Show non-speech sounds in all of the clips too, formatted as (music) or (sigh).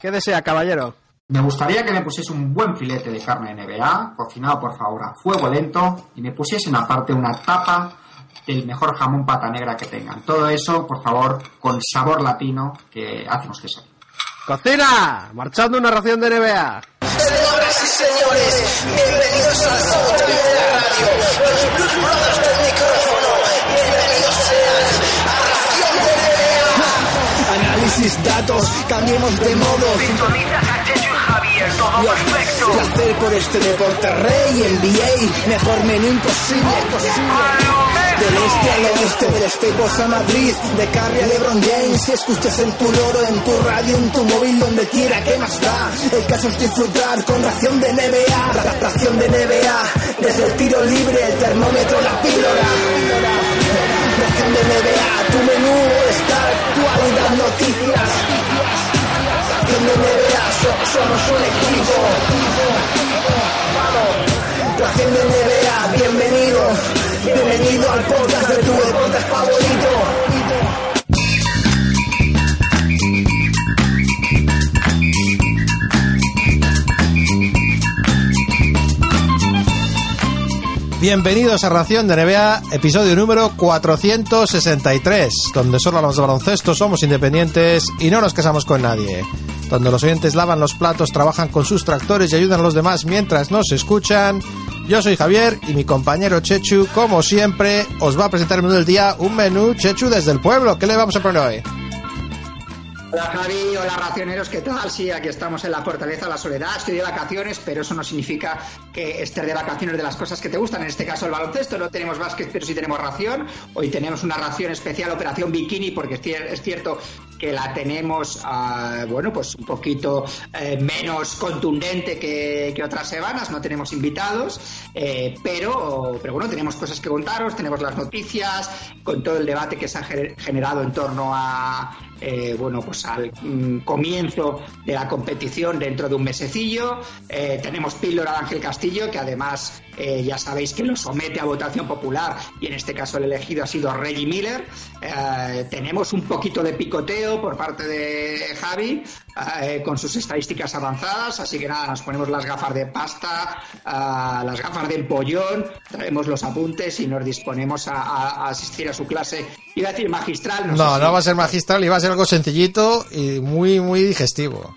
¿Qué desea, caballero? Me gustaría que me pusiese un buen filete de carne NBA, cocinado por favor a fuego lento, y me pusiesen aparte una tapa del mejor jamón pata negra que tengan. Todo eso, por favor, con sabor latino que hacemos que sea. ¡Cocina! Marchando una ración de NBA. Señoras y señores, bienvenidos a de la radio. Los Blues Brothers Análisis, datos, cambiemos de modo. Sintonizas a Chechu y Javier, todo perfecto. Placer por este deporte rey, NBA, mejor menú imposible. Del este al oeste, del Staples a Madrid, de Carrie a LeBron James. Si escuchas en tu loro, en tu radio, en tu móvil, donde quiera, ¿qué más da? El caso es disfrutar con ración de NBA, ra- ración de NBA. Desde el tiro libre, el termómetro, la píldora. Ración de NBA, tu menú está actualidad, noticias. Ración de NBA, so- somos un equipo. Ración de NBA, bienvenido. Bienvenido al podcast de tu deporte favorito. Bienvenidos a Ración de NBA, episodio número 463, donde solo hablamos de baloncesto, somos independientes y no nos casamos con nadie. Donde los oyentes lavan los platos, trabajan con sus tractores y ayudan a los demás mientras nos escuchan. Yo soy Javier y mi compañero Chechu, como siempre, os va a presentar el menú del día, un menú Chechu desde el pueblo. ¿Qué le vamos a poner hoy? Hola Javi, hola racioneros, ¿qué tal? Sí, aquí estamos en la Fortaleza de la Soledad, estoy de vacaciones, pero eso no significa que estés de vacaciones de las cosas que te gustan, en este caso el baloncesto, no tenemos básquet, pero sí tenemos ración, hoy tenemos una ración especial, Operación Bikini, porque es cier- es cierto que la tenemos, ah, bueno, pues un poquito eh, menos contundente que, otras semanas, no tenemos invitados, eh, pero, pero bueno, tenemos cosas que contaros, tenemos las noticias, con todo el debate que se ha gener- generado en torno a eh, bueno, pues al mm, comienzo de la competición dentro de un mesecillo. Eh, tenemos píldora de Ángel Castillo, que además eh, ya sabéis que lo somete a votación popular y en este caso el elegido ha sido Reggie Miller. Tenemos un poquito de picoteo por parte de Javi eh, con sus estadísticas avanzadas, así que nada, nos ponemos las gafas de pasta, ah, las gafas de empollón, traemos los apuntes y nos disponemos a, a- a asistir a su clase. Iba a decir magistral, no, No, sé si- no va a ser magistral y va a ser algo sencillito y muy, muy digestivo.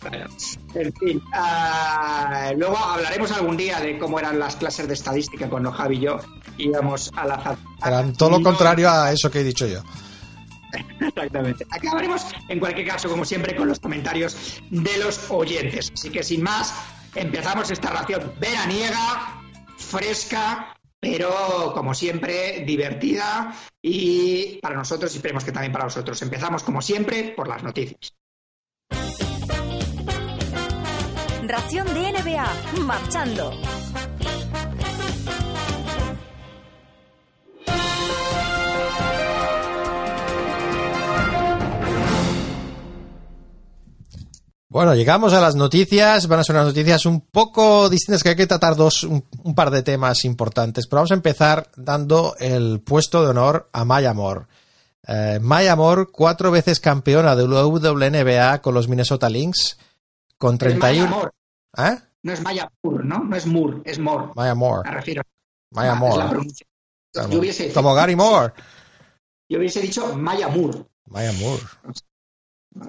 Bueno, en fin, ah, luego hablaremos algún día de cómo eran las clases de estadística cuando Javi y yo íbamos a la Eran todo lo contrario a eso que he dicho yo. Exactamente. Acabaremos, en cualquier caso, como siempre, con los comentarios de los oyentes. Así que sin más, empezamos esta ración veraniega, fresca, pero como siempre, divertida y para nosotros y esperemos que también para vosotros. Empezamos, como siempre, por las noticias. Ración de NBA, marchando. Bueno, llegamos a las noticias. Van a ser unas noticias un poco distintas que hay que tratar dos, un, un par de temas importantes. Pero vamos a empezar dando el puesto de honor a Maya Moore. Eh, Maya Moore, cuatro veces campeona de WNBA con los Minnesota Lynx, con Es Maya 31. Moore, ¿Eh? no es Maya Moore, ¿no? No es Moore, es Moore. Maya Moore. Me refiero. Maya Ah, Moore. Como, Yo hubiese, como Gary Moore. yo hubiese dicho Maya Moore. Maya Moore.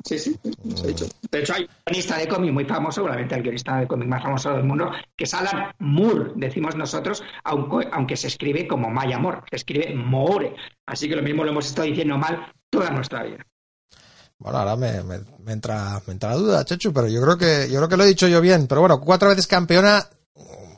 Sí, sí, he dicho. De hecho, hay un guionista de cómic muy famoso, seguramente el guionista de cómic más famoso del mundo, que es Alan Moore, decimos nosotros, aunque, aunque se escribe como Maya Moore, se escribe Moore. Así que lo mismo lo hemos estado diciendo mal toda nuestra vida. Bueno, ahora me, me- me entra, me entra la duda, Chechu, pero yo creo que yo creo que lo he dicho yo bien. Pero bueno, cuatro veces campeona,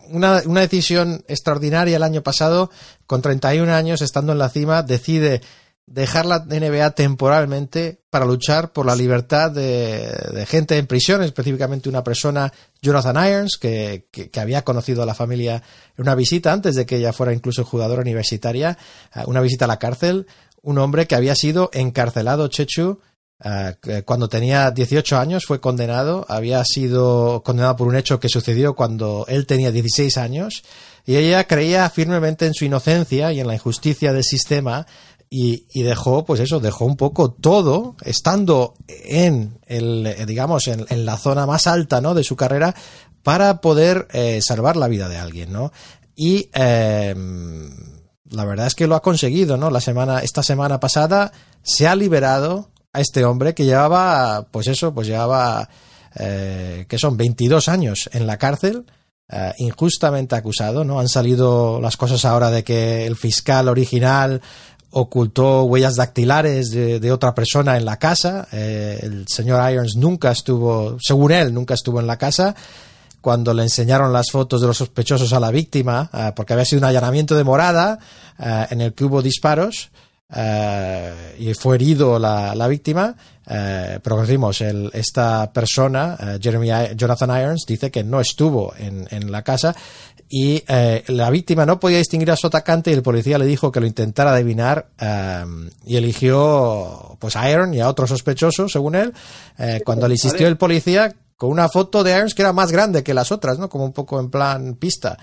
una, una decisión extraordinaria el año pasado, con 31 años estando en la cima, decide dejar la NBA temporalmente para luchar por la libertad de, gente en prisión, específicamente una persona, Jonathan Irons, que, que- había conocido a la familia en una visita antes de que ella fuera incluso jugadora universitaria, eh, una visita a la cárcel, un hombre que había sido encarcelado, Chechu, eh, que cuando tenía 18 años fue condenado, había sido condenado por un hecho que sucedió cuando él tenía 16 años y ella creía firmemente en su inocencia y en la injusticia del sistema y, y dejó, pues eso, dejó un poco todo, estando en el, eh, digamos, en, la zona más alta, ¿no? De su carrera, para poder eh, salvar la vida de alguien, ¿no? Y eh, la verdad es que lo ha conseguido, ¿no? La semana, esta semana pasada se ha liberado a este hombre que llevaba, pues eso, pues llevaba, eh, que son 22 años en la cárcel, injustamente acusado, ¿no? Han salido las cosas ahora de que el fiscal original ocultó huellas dactilares de, otra persona en la casa. Eh, el señor Irons nunca estuvo, según él, nunca estuvo en la casa. Cuando le enseñaron las fotos de los sospechosos a la víctima, eh, porque había sido un allanamiento de morada eh, en el que hubo disparos y fue herido la, la víctima, pero decimos, esta persona, Jeremy Jonathan Irons, dice que no estuvo en, en la casa y eh, la víctima no podía distinguir a su atacante y el policía le dijo que lo intentara adivinar eh, y eligió pues a Iron y a otro sospechoso, según él, eh, cuando le insistió el policía con una foto de Irons que era más grande que las otras, ¿no? Como un poco en plan pista.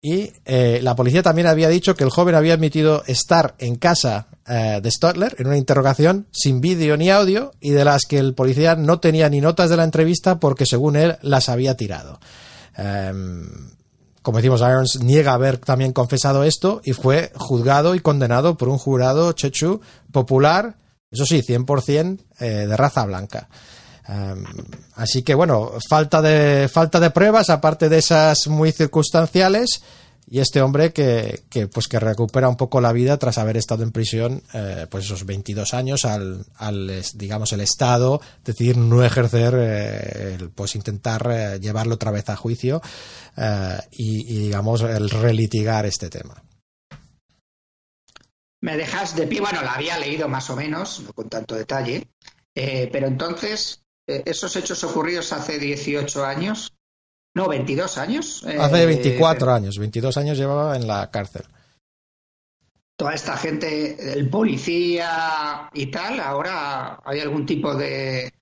Y eh, la policía también había dicho que el joven había admitido estar en casa eh, de Stotler en una interrogación sin vídeo ni audio y de las que el policía no tenía ni notas de la entrevista porque según él las había tirado. Em, como decimos, Irons niega haber también confesado esto y fue juzgado y condenado por un jurado chechu popular, eso sí, 100% eh, de raza blanca. Um, así que bueno, falta de, falta de pruebas, aparte de esas muy circunstanciales, y este hombre que, que, pues que recupera un poco la vida tras haber estado en prisión eh, pues esos 22 años al, al digamos el Estado decidir no ejercer eh, el, pues intentar eh, llevarlo otra vez a juicio y, digamos el relitigar este tema. Me dejas de pie, bueno, la había leído más o menos, no con tanto detalle, pero entonces, esos hechos ocurridos hace 18 años, no, 22 años. eh, hace 24 años 22 años llevaba en la cárcel Toda esta gente, el policía y tal, ahora hay algún tipo de.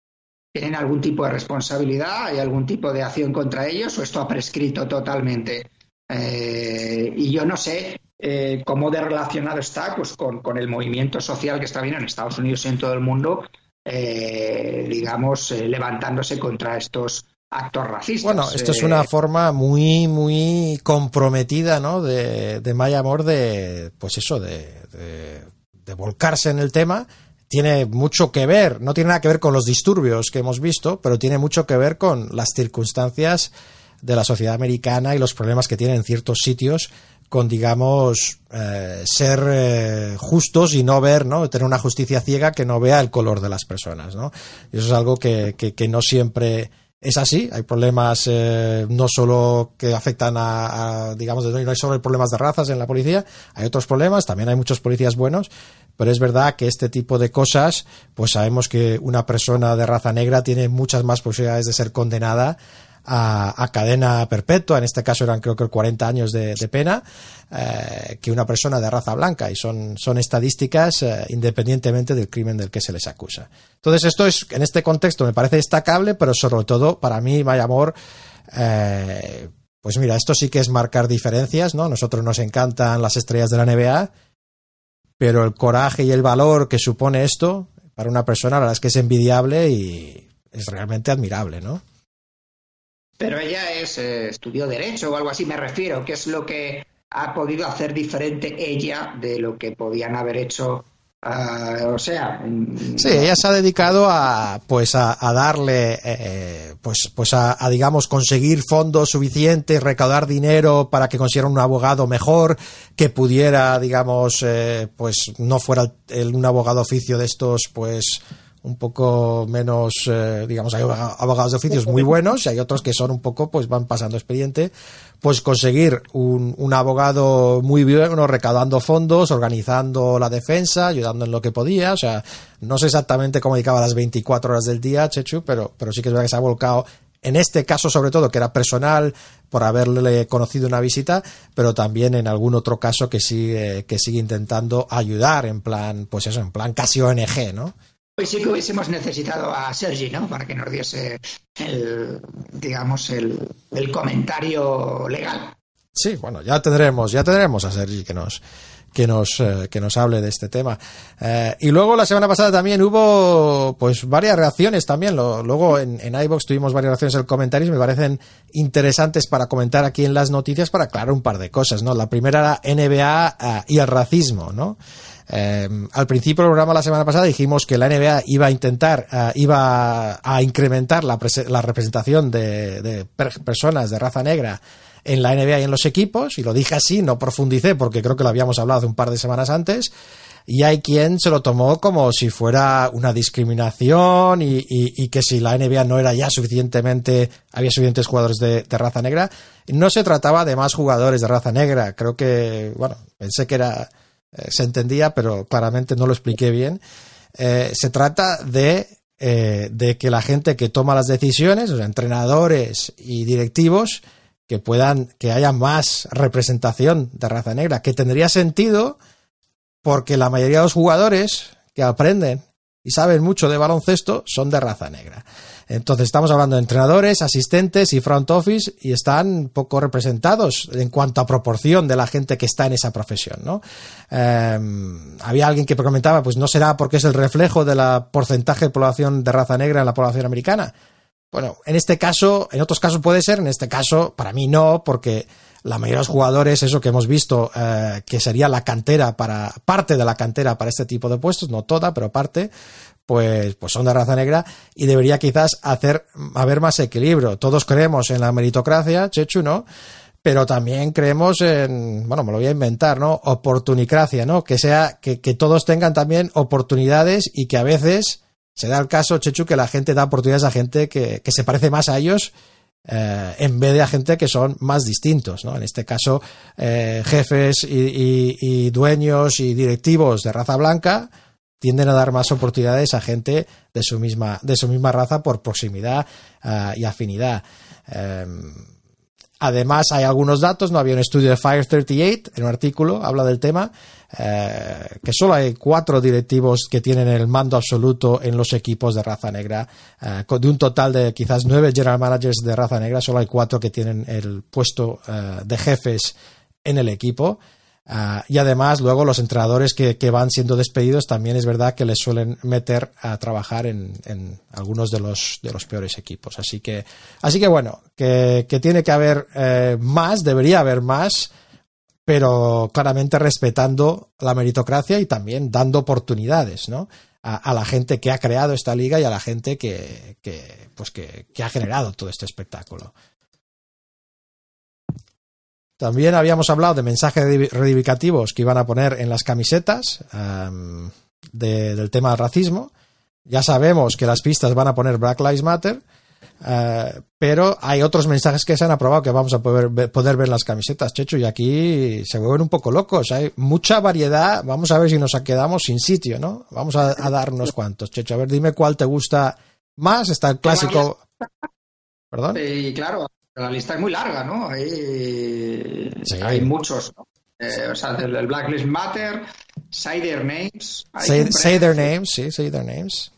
¿Tienen algún tipo de responsabilidad? ¿Hay algún tipo de acción contra ellos? ¿O esto ha prescrito totalmente? Eh, y yo no sé eh, cómo de relacionado está pues, con, con el movimiento social que está bien en Estados Unidos y en todo el mundo, eh, digamos, eh, levantándose contra estos actos racistas. Bueno, esto es Eh, una forma muy, muy comprometida, ¿no? De, de Maya Amor de, pues eso, de, de, de volcarse en el tema. Tiene mucho que ver, no tiene nada que ver con los disturbios que hemos visto, pero tiene mucho que ver con las circunstancias de la sociedad americana y los problemas que tiene en ciertos sitios con, digamos, eh, ser eh, justos y no ver, ¿no? Tener una justicia ciega que no vea el color de las personas, ¿no? Y eso es algo que, que, que no siempre es así. Hay problemas eh, no solo que afectan a, a, digamos, no hay solo problemas de razas en la policía, hay otros problemas, también hay muchos policías buenos, pero es verdad que este tipo de cosas, pues sabemos que una persona de raza negra tiene muchas más posibilidades de ser condenada a, cadena perpetua, en este caso eran creo que 40 años de, de pena, eh, que una persona de raza blanca y son, son estadísticas eh, independientemente del crimen del que se les acusa. Entonces esto es, en este contexto me parece destacable, pero sobre todo para mí, Maya Amor, eh, pues mira, esto sí que es marcar diferencias, ¿no? Nosotros nos encantan las estrellas de la NBA, pero el coraje y el valor que supone esto para una persona, la verdad es que es envidiable y es realmente admirable, ¿no? Pero ella es, eh, estudió Derecho o algo así, me refiero, que es lo que ha podido hacer diferente ella de lo que podían haber hecho. Uh, o sea. Sí, ella se ha dedicado a pues a, darle eh, pues pues a, digamos conseguir fondos suficientes, recaudar dinero para que consiguieran un abogado mejor, que pudiera, digamos, eh, pues no fuera el, un abogado oficio de estos, pues un poco menos, eh, digamos, hay abogados de oficios muy buenos y hay otros que son un poco, pues van pasando expediente, pues conseguir un, un abogado muy bueno, recaudando fondos, organizando la defensa, ayudando en lo que podía, o sea, no sé exactamente cómo dedicaba las 24 horas del día, Chechu, pero, pero sí que es verdad que se ha volcado en este caso sobre todo que era personal por haberle conocido una visita, pero también en algún otro caso que sigue, que sigue intentando ayudar en plan, pues eso, en plan casi ONG, ¿no? Hoy sí que hubiésemos necesitado a Sergi, ¿no? Para que nos diese el, digamos, el, comentario legal. Sí, bueno, ya tendremos, ya tendremos a Sergi que nos, que nos, eh, que nos hable de este tema. Eh, y luego la semana pasada también hubo pues varias reacciones también. Luego en, en tuvimos varias reacciones en comentarios, me parecen interesantes para comentar aquí en las noticias para aclarar un par de cosas, ¿no? La primera era NBA eh, y el racismo, ¿no? Eh, al principio del programa la semana pasada dijimos que la NBA iba a intentar, eh, iba a incrementar la, la representación de, de per- personas de raza negra en la NBA y en los equipos, y lo dije así, no profundicé porque creo que lo habíamos hablado hace un par de semanas antes, y hay quien se lo tomó como si fuera una discriminación y, y- y que si la NBA no era ya suficientemente, había suficientes jugadores de, de raza negra, no se trataba de más jugadores de raza negra, creo que, bueno, pensé que era, eh, se entendía, pero claramente no lo expliqué bien. Eh, se trata de, eh, de que la gente que toma las decisiones, sea, entrenadores y directivos, que puedan, que haya más representación de raza negra, que tendría sentido porque la mayoría de los jugadores que aprenden y saben mucho de baloncesto son de raza negra. Entonces estamos hablando de entrenadores, asistentes y front office y están poco representados en cuanto a proporción de la gente que está en esa profesión, ¿no? Eh, había alguien que comentaba, pues no será porque es el reflejo del porcentaje de población de raza negra en la población americana. Bueno, en este caso, en otros casos puede ser, en este caso, para mí no, porque la mayoría de los jugadores, eso que hemos visto, eh, que sería la cantera para, parte de la cantera para este tipo de puestos, no toda, pero parte, pues, pues son de raza negra y debería quizás hacer, haber más equilibrio. Todos creemos en la meritocracia, Chechu, ¿no? Pero también creemos en, bueno, me lo voy a inventar, ¿no? Oportunicracia, ¿no? Que sea, que, que todos tengan también oportunidades y que a veces se da el caso, Chechu, que la gente da oportunidades a gente que, que se parece más a ellos eh, en vez de a gente que son más distintos, ¿no? En este caso, eh, jefes y, dueños y directivos de raza blanca tienden a dar más oportunidades a gente de su misma, de su misma raza por proximidad ah, y afinidad. Además, hay algunos datos, no había un estudio de Fire 38, en un artículo, habla del tema, eh, que solo hay cuatro directivos que tienen el mando absoluto en los equipos de raza negra. Eh, de un total de quizás nueve general managers de raza negra, solo hay cuatro que tienen el puesto eh, de jefes en el equipo. Ah, y además, luego los entrenadores que, que van siendo despedidos también es verdad que les suelen meter a trabajar en, en algunos de los, de los peores equipos. Así que, así que bueno, que, que tiene que haber eh, más, debería haber más, pero claramente respetando la meritocracia y también dando oportunidades, ¿no? A, a la gente que ha creado esta liga y a la gente que, que, pues que, que ha generado todo este espectáculo. También habíamos hablado de mensajes reivindicativos que iban a poner en las camisetas am, de- del tema del racismo. Ya sabemos que las pistas van a poner Black Lives Matter, eh, pero hay otros mensajes que se han aprobado que vamos a poder, ver- poder ver en las camisetas, Checho, y aquí se vuelven un poco locos. Hay mucha variedad. Vamos a ver si nos quedamos sin sitio, ¿no? Vamos a, a dar unos cuantos, Checho. A ver, dime cuál te gusta más. Está el clásico. ¿Perdón? Y claro, la lista es muy larga, ¿no? Hay, Sí. hay muchos, ¿no? Eh, o sea, del, del Black Lives Matter, Say Their Names. Say, their names, sí, say their names.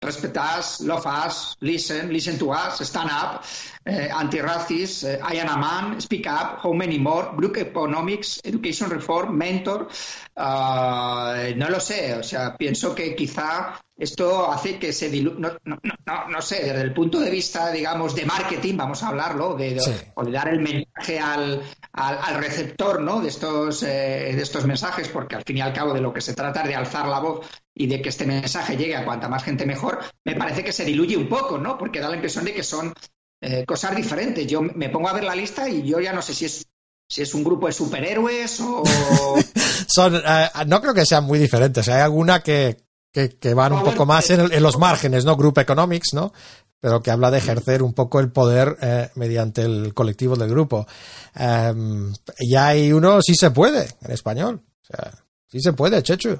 Respect us, love us, listen, listen to us, stand up, eh, anti-racist, eh, I am a man, speak up, how many more, Brook Economics, Education Reform, Mentor. ah, no lo sé, o sea, pienso que quizá esto hace que se dilu no, no, no, no, sé, desde el punto de vista, digamos, de marketing, vamos a hablarlo, de, de- Sí. o de dar el mensaje al, al, al receptor ¿no? de, estos, eh, de estos mensajes, porque al fin y al cabo de lo que se trata es de alzar la voz y de que este mensaje llegue a cuanta más gente mejor, me parece que se diluye un poco, ¿no? Porque da la impresión de que son eh, cosas diferentes. Yo me pongo a ver la lista y yo ya no sé si es si es un grupo de superhéroes o (laughs) Son, eh, no creo que sean muy diferentes. Hay alguna que, que, que van un poco más en, el- en los márgenes, ¿no? Group Economics, ¿no? Pero que habla de ejercer un poco el poder eh, mediante el colectivo del grupo. Em, y hay uno, sí se puede, en español. O sea, sí se puede, Chechu.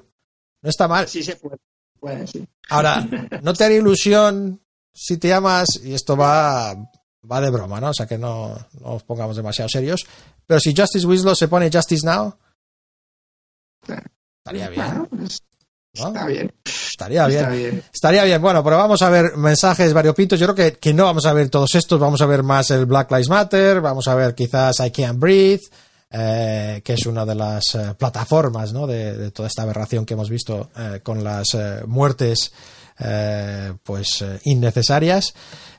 No está mal. sí se puede. puede, sí. Ahora, no te haría ilusión si te llamas, y esto va, va de broma, ¿no? O sea que no, no nos pongamos demasiado serios. Pero si Justice Winslow se pone Justice Now, estaría bien. Está bien. Estaría bien. Está bien. Estaría bien. Bueno, pero vamos a ver mensajes variopintos. Yo creo que, que no vamos a ver todos estos. Vamos a ver más el Black Lives Matter. Vamos a ver quizás I Can't Breathe. eh, que es una de las eh, plataformas ¿no? de, de, toda esta aberración que hemos visto eh, con las muertes pues innecesarias.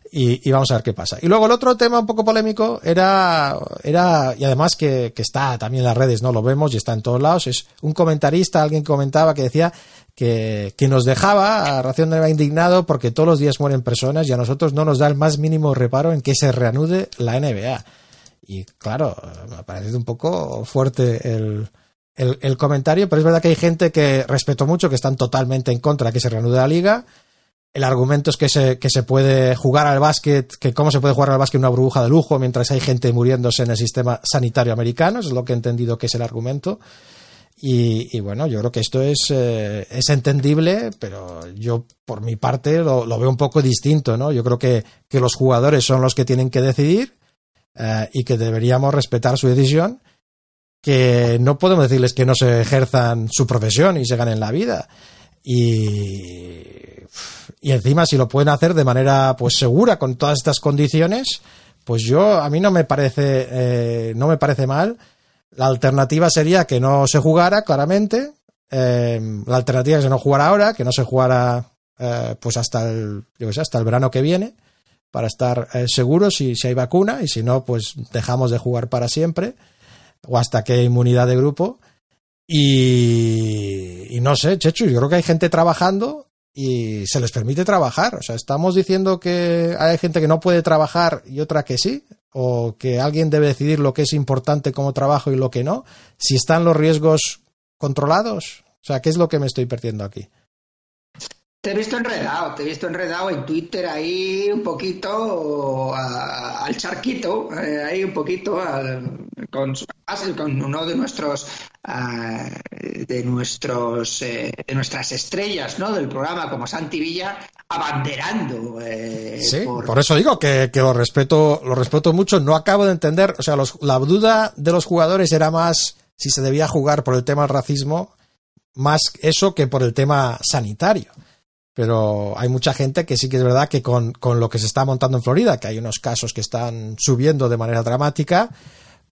Y, y, vamos a ver qué pasa. Y luego el otro tema un poco polémico era, era y además que, que, está también en las redes, no lo vemos y está en todos lados, es un comentarista, alguien comentaba que decía que, nos dejaba a Ración de indignado porque todos los días mueren personas y a nosotros no nos da el más mínimo reparo en que se reanude la NBA. Y claro, me ha parecido un poco fuerte el, el, comentario, pero es verdad que hay gente que respeto mucho, que están totalmente en contra de que se reanude la liga. El argumento es que se, que se puede jugar al básquet, que cómo se puede jugar al básquet una burbuja de lujo mientras hay gente muriéndose en el sistema sanitario americano, es lo que he entendido que es el argumento. Y, bueno, yo creo que esto es, eh, es entendible, pero yo por mi parte lo, lo, veo un poco distinto, ¿no? Yo creo que, que los jugadores son los que tienen que decidir eh, y que deberíamos respetar su decisión, que no podemos decirles que no se ejerzan su profesión y se ganen la vida. Y, y encima si lo pueden hacer de manera pues segura con todas estas condiciones, pues yo a mí no me parece eh, no me parece mal. La alternativa sería que no se jugara claramente. Eh, la alternativa es que no jugara ahora, que no se jugara eh, pues hasta el yo sé, hasta el verano que viene para estar eh, seguros si, si hay vacuna y si no, pues dejamos de jugar para siempre o hasta que hay inmunidad de grupo. Y, y, no sé, Chechu, yo creo que hay gente trabajando y se les permite trabajar. O sea, estamos diciendo que hay gente que no puede trabajar y otra que sí, o que alguien debe decidir lo que es importante como trabajo y lo que no, si están los riesgos controlados. O sea, ¿qué es lo que me estoy perdiendo aquí? Te he visto enredado, te he visto enredado en Twitter ahí un poquito a, al charquito, eh, ahí un poquito al, con, con, uno de nuestros uh, de nuestros eh, de nuestras estrellas, ¿no? Del programa como Santi Villa abanderando. Eh, sí, por... por... eso digo que, que, lo respeto lo respeto mucho. No acabo de entender, o sea, los, la duda de los jugadores era más si se debía jugar por el tema del racismo, más eso que por el tema sanitario pero hay mucha gente que sí que es verdad que con, con, lo que se está montando en Florida, que hay unos casos que están subiendo de manera dramática,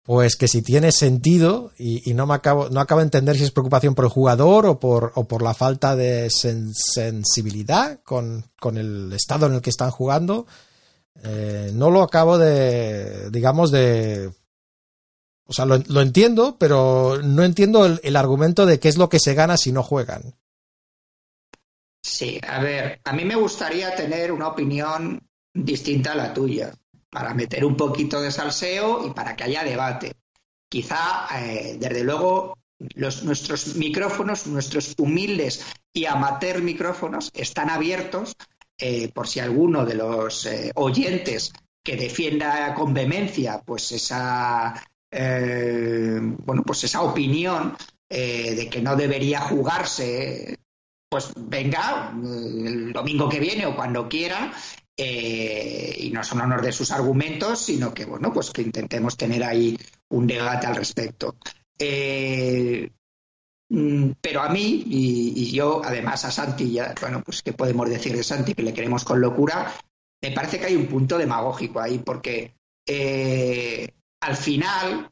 pues que si tiene sentido, y, no me acabo, no acabo de entender si es preocupación por el jugador o por, o por la falta de sen, sensibilidad con, con, el estado en el que están jugando, eh, no lo acabo de, digamos, de... O sea, lo, lo entiendo, pero no entiendo el, el argumento de qué es lo que se gana si no juegan. Sí, a ver, a mí me gustaría tener una opinión distinta a la tuya, para meter un poquito de salseo y para que haya debate. Quizá, eh, desde luego, nuestros micrófonos, nuestros humildes y amateur micrófonos están abiertos eh, por si alguno de los eh, oyentes que defienda con vehemencia pues esa bueno pues esa opinión de que no debería jugarse pues venga el domingo que viene o cuando quiera eh, y no son honor de sus argumentos, sino que bueno, pues que intentemos tener ahí un debate al respecto. Eh, pero a mí, y, yo además a Santi, ya, bueno, pues qué podemos decir de Santi, que le queremos con locura, me parece que hay un punto demagógico ahí, porque eh, al final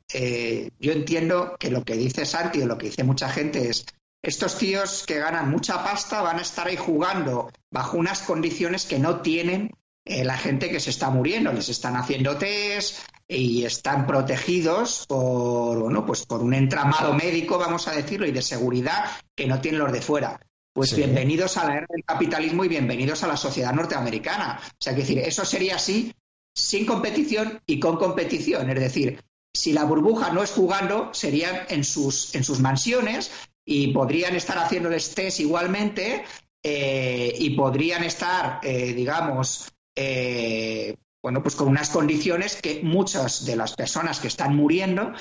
yo entiendo que lo que dice Santi o lo que dice mucha gente es estos tíos que ganan mucha pasta van a estar ahí jugando bajo unas condiciones que no tienen eh, la gente que se está muriendo. Les están haciendo test y están protegidos por, bueno, pues por un entramado médico, vamos a decirlo, y de seguridad que no tienen los de fuera. Pues sí. bienvenidos a la era del capitalismo y bienvenidos a la sociedad norteamericana. O sea, que decir, eso sería así sin competición y con competición. Es decir, si la burbuja no es jugando, serían en sus, en sus mansiones y podrían estar haciéndoles test igualmente eh, y podrían estar, eh, digamos, eh, bueno, pues con unas condiciones que muchas de las personas que están muriendo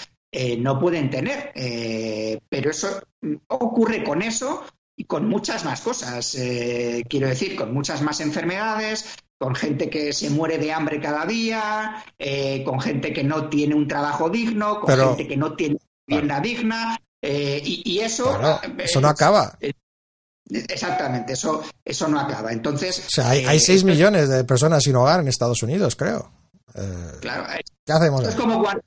no pueden tener. pero eso ocurre con eso y con muchas más cosas. quiero decir, con muchas más enfermedades, con gente que se muere de hambre cada día, con gente que no tiene un trabajo digno, con pero, gente que no tiene vivienda digna, eh, y, y, eso. Claro, eso no acaba. Eh, exactamente, eso, eso no acaba. Entonces. O sea, hay, eh, hay 6 millones de personas sin hogar en Estados Unidos, creo. claro. ¿Qué hacemos? Es como cuando,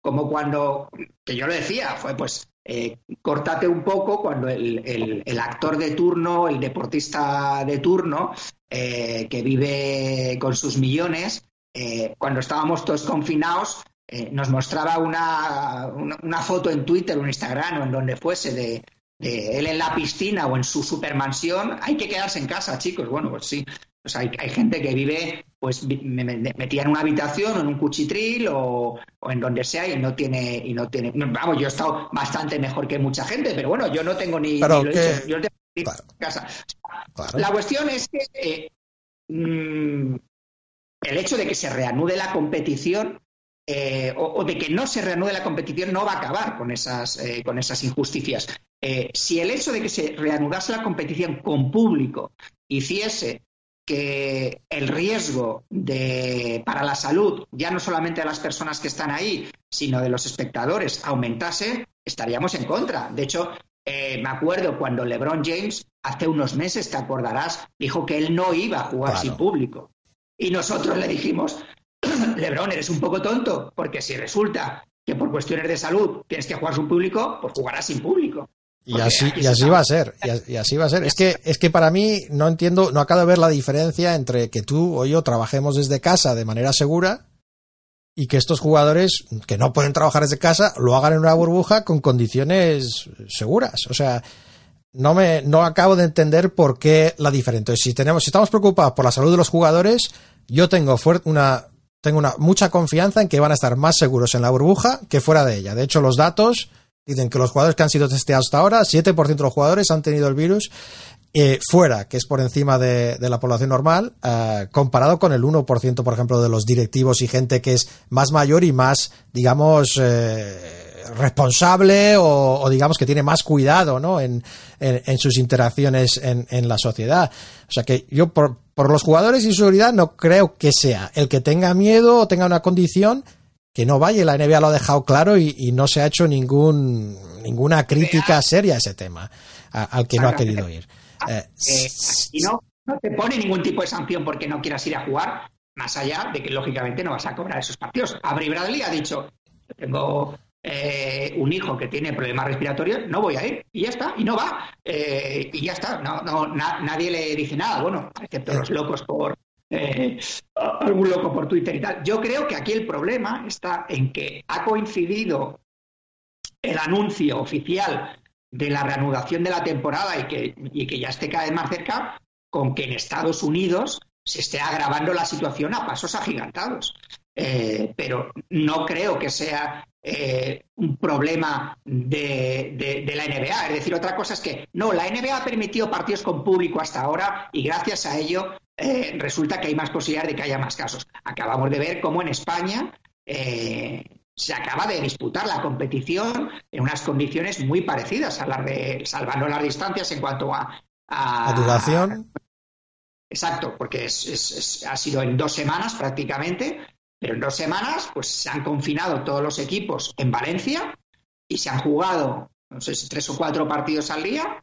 como cuando, que yo lo decía, fue pues eh, córtate un poco cuando el, el- el actor de turno, el deportista de turno, eh, que vive con sus millones, eh, cuando estábamos todos confinados, eh, nos mostraba una, una, una foto en Twitter o en Instagram o en donde fuese de, de él en la piscina o en su supermansión. Hay que quedarse en casa, chicos. Bueno, pues sí. Pues hay, hay gente que vive pues vi- me- me- metida en una habitación o en un cuchitril o, o en donde sea y no tiene y no tiene vamos yo he estado bastante mejor que mucha gente pero bueno yo no tengo ni, Pero ni lo he que- dicho, yo tengo que ir Claro. a casa Claro. la cuestión es que eh, mm, el hecho de que se reanude la competición eh, o, o de que no se reanude la competición no va a acabar con esas, eh, con esas injusticias. Eh, si el hecho de que se reanudase la competición con público hiciese que el riesgo de, para la salud, ya no solamente de las personas que están ahí, sino de los espectadores, aumentase, estaríamos en contra. De hecho, eh, me acuerdo cuando LeBron James, hace unos meses, te acordarás, dijo que él no iba a jugar Claro. sin público. Y nosotros le dijimos, (coughs) LeBron, eres un poco tonto, porque si resulta que por cuestiones de salud tienes que jugar sin público, pues jugarás sin público. Y así, y así va a ser, y, así va a ser. Es que, es que para mí no entiendo, no acabo de ver la diferencia entre que tú o yo trabajemos desde casa de manera segura y que estos jugadores que no pueden trabajar desde casa lo hagan en una burbuja con condiciones seguras. O sea, no me, no acabo de entender por qué la diferencia. Entonces, si tenemos, si estamos preocupados por la salud de los jugadores, yo tengo una, tengo una mucha confianza en que van a estar más seguros en la burbuja que fuera de ella. De hecho, los datos dicen que los jugadores que han sido testeados hasta ahora, 7% de los jugadores han tenido el virus eh, fuera, que es por encima de, de la población normal, eh, comparado con el 1%, por ejemplo, de los directivos y gente que es más mayor y más, digamos, eh, responsable o, o digamos que tiene más cuidado ¿no? en, en- en sus interacciones en, en la sociedad. O sea que yo por, por los jugadores y su seguridad no creo que sea el que tenga miedo o tenga una condición que no vaya. La NBA lo ha dejado claro y, y no se ha hecho ningún, ninguna crítica seria a ese tema a- al que no ha querido ir. Eh, y no, no te pone ningún tipo de sanción porque no quieras ir a jugar, más allá de que lógicamente no vas a cobrar esos partidos. Avery Bradley ha dicho, yo tengo eh, un hijo que tiene problemas respiratorios, no voy a ir, y ya está, y no va, eh, y ya está, no, no, na- nadie le dice nada, bueno, excepto los locos por... eh, algún loco por Twitter y tal. Yo creo que aquí el problema está en que ha coincidido el anuncio oficial de la reanudación de la temporada y que, y que ya esté cada vez más cerca, con que en Estados Unidos se esté agravando la situación a pasos agigantados. Pero no creo que sea eh, un problema de, de- de la NBA. Es decir, otra cosa es que no, la NBA ha permitido partidos con público hasta ahora y gracias a ello eh, resulta que hay más posibilidades de que haya más casos. Acabamos de ver cómo en España eh, se acaba de disputar la competición en unas condiciones muy parecidas a las de salvando las distancias en cuanto a, a- duración. Exacto, porque es- es- es- ha sido en dos semanas prácticamente, pero en dos semanas pues se han confinado todos los equipos en Valencia y se han jugado, no sé tres o cuatro partidos al día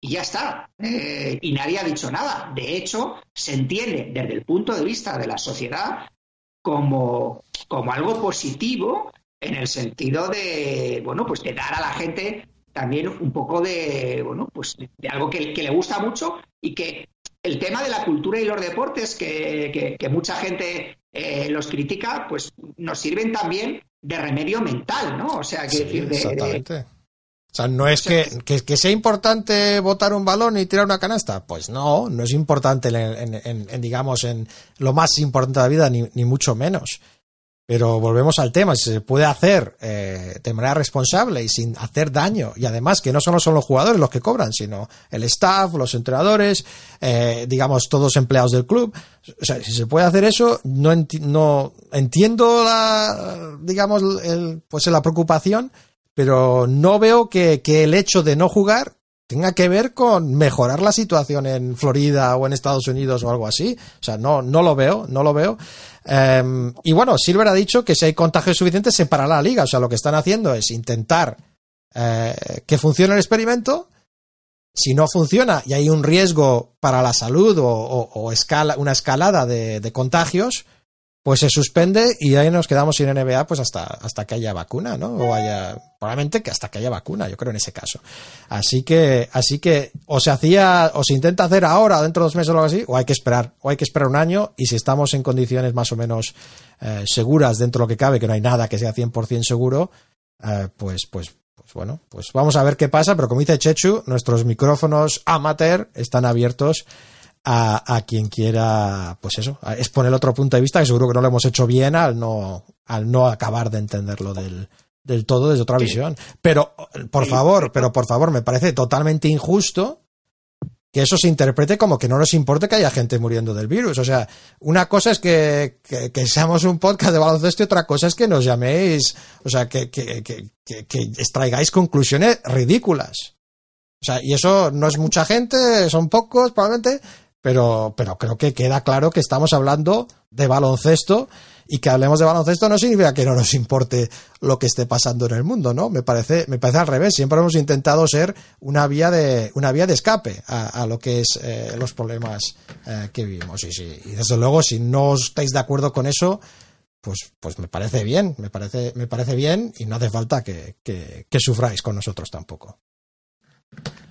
y ya está. Eh, y nadie ha dicho nada. De hecho, se entiende desde el punto de vista de la sociedad como, como algo positivo en el sentido de, bueno, pues de dar a la gente también un poco de, bueno, pues de, algo que, le gusta mucho y que el tema de la cultura y los deportes, que- que mucha gente eh, los critica, pues nos sirven también de remedio mental, ¿no? O sea, que Sí, decir, de- de, exactamente. O sea, no es que, que, que sea importante botar un balón y tirar una canasta. Pues no, no es importante, en, en- en- en, digamos, en lo más importante de la vida, ni, ni mucho menos. Pero volvemos al tema, si se puede hacer eh, de manera responsable y sin hacer daño, y además que no solo son los jugadores los que cobran, sino el staff, los entrenadores, eh, digamos, todos empleados del club. O sea, si se puede hacer eso, no, enti- no entiendo la, digamos, el, pues la preocupación, pero no veo que, que el hecho de no jugar tenga que ver con mejorar la situación en Florida o en Estados Unidos o algo así. O sea, no, no lo veo, no lo veo. Eh, y bueno, Silver ha dicho que si hay contagios suficientes se parará la liga. O sea, lo que están haciendo es intentar eh, que funcione el experimento. Si no funciona y hay un riesgo para la salud o, escala, una escalada de contagios, pues se suspende y ahí nos quedamos sin NBA pues hasta, hasta que haya vacuna, ¿no? O haya, probablemente que hasta que haya vacuna, yo creo en ese caso. Así que, así que o se hacía, o se intenta hacer ahora, dentro de dos meses o algo así, o hay que esperar, o hay que esperar un año y si estamos en condiciones más o menos eh, seguras dentro de lo que cabe, que no hay nada que sea 100% seguro, eh, pues, pues, pues bueno, pues vamos a ver qué pasa, pero como dice Chechu, nuestros micrófonos amateur están abiertos a, a, quien quiera, pues eso, exponer otro punto de vista que seguro que no lo hemos hecho bien al no, al no acabar de entenderlo del, del todo desde otra sí. visión. Pero, por sí. favor, pero por favor, me parece totalmente injusto que eso se interprete como que no nos importe que haya gente muriendo del virus. O sea, una cosa es que, que, que seamos un podcast de baloncesto y otra cosa es que nos llaméis, o sea, que, que, que, que extraigáis conclusiones ridículas. O sea, y eso no es mucha gente, son pocos probablemente, pero, pero creo que queda claro que estamos hablando de baloncesto y que hablemos de baloncesto no significa que no nos importe lo que esté pasando en el mundo, ¿no? Me parece, me parece al revés. Siempre hemos intentado ser una vía de, una vía de escape a, lo que es eh, los problemas eh, que vivimos. Y, sí, y desde luego, si no estáis de acuerdo con eso, pues, pues me parece bien, me parece, me parece bien y no hace falta que, que, que sufráis con nosotros tampoco.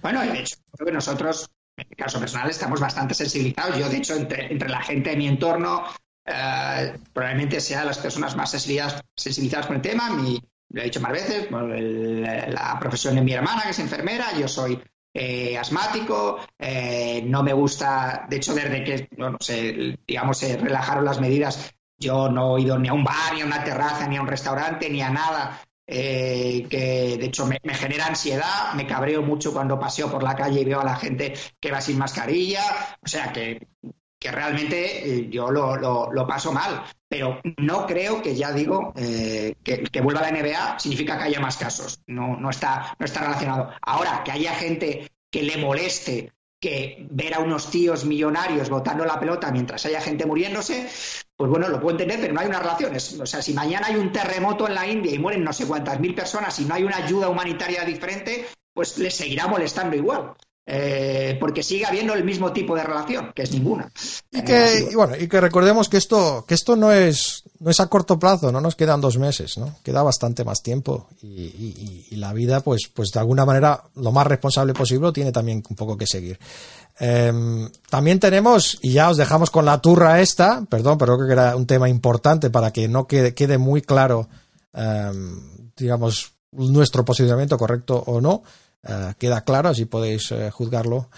Bueno, de hecho, creo que nosotros en mi caso personal estamos bastante sensibilizados. Yo, de hecho, entre, la gente de mi entorno, eh, probablemente sea las personas más sensibilizadas, con el tema. Mi, lo he dicho más veces, la profesión de mi hermana, que es enfermera, yo soy eh, asmático, eh, no me gusta, de hecho, desde que, bueno, se, digamos, se relajaron las medidas, yo no he ido ni a un bar, ni a una terraza, ni a un restaurante, ni a nada eh, que de hecho me, genera ansiedad, me cabreo mucho cuando paseo por la calle y veo a la gente que va sin mascarilla, o sea que, que realmente eh, yo lo, lo, paso mal, pero no creo que ya digo eh, que, que, vuelva la NBA significa que haya más casos, no, no, está, no está relacionado. Ahora, que haya gente que le moleste que ver a unos tíos millonarios botando la pelota mientras haya gente muriéndose, pues bueno, lo puedo entender, pero no hay una relación. Es, o sea, si mañana hay un terremoto en la India y mueren no sé cuántas mil personas y no hay una ayuda humanitaria diferente, pues les seguirá molestando igual. Eh, porque sigue habiendo el mismo tipo de relación, que es ninguna. Y que, eh, y bueno, y que recordemos que esto, que esto no es, no es a corto plazo, no nos quedan dos meses, ¿no? Queda bastante más tiempo. Y, y, y la vida, pues, pues de alguna manera, lo más responsable posible, tiene también un poco que seguir. Eh, también tenemos, y ya os dejamos con la turra esta, perdón, pero creo que era un tema importante para que no quede, quede muy claro, eh, digamos, nuestro posicionamiento correcto o no. Uh, queda claro, así podéis uh, juzgarlo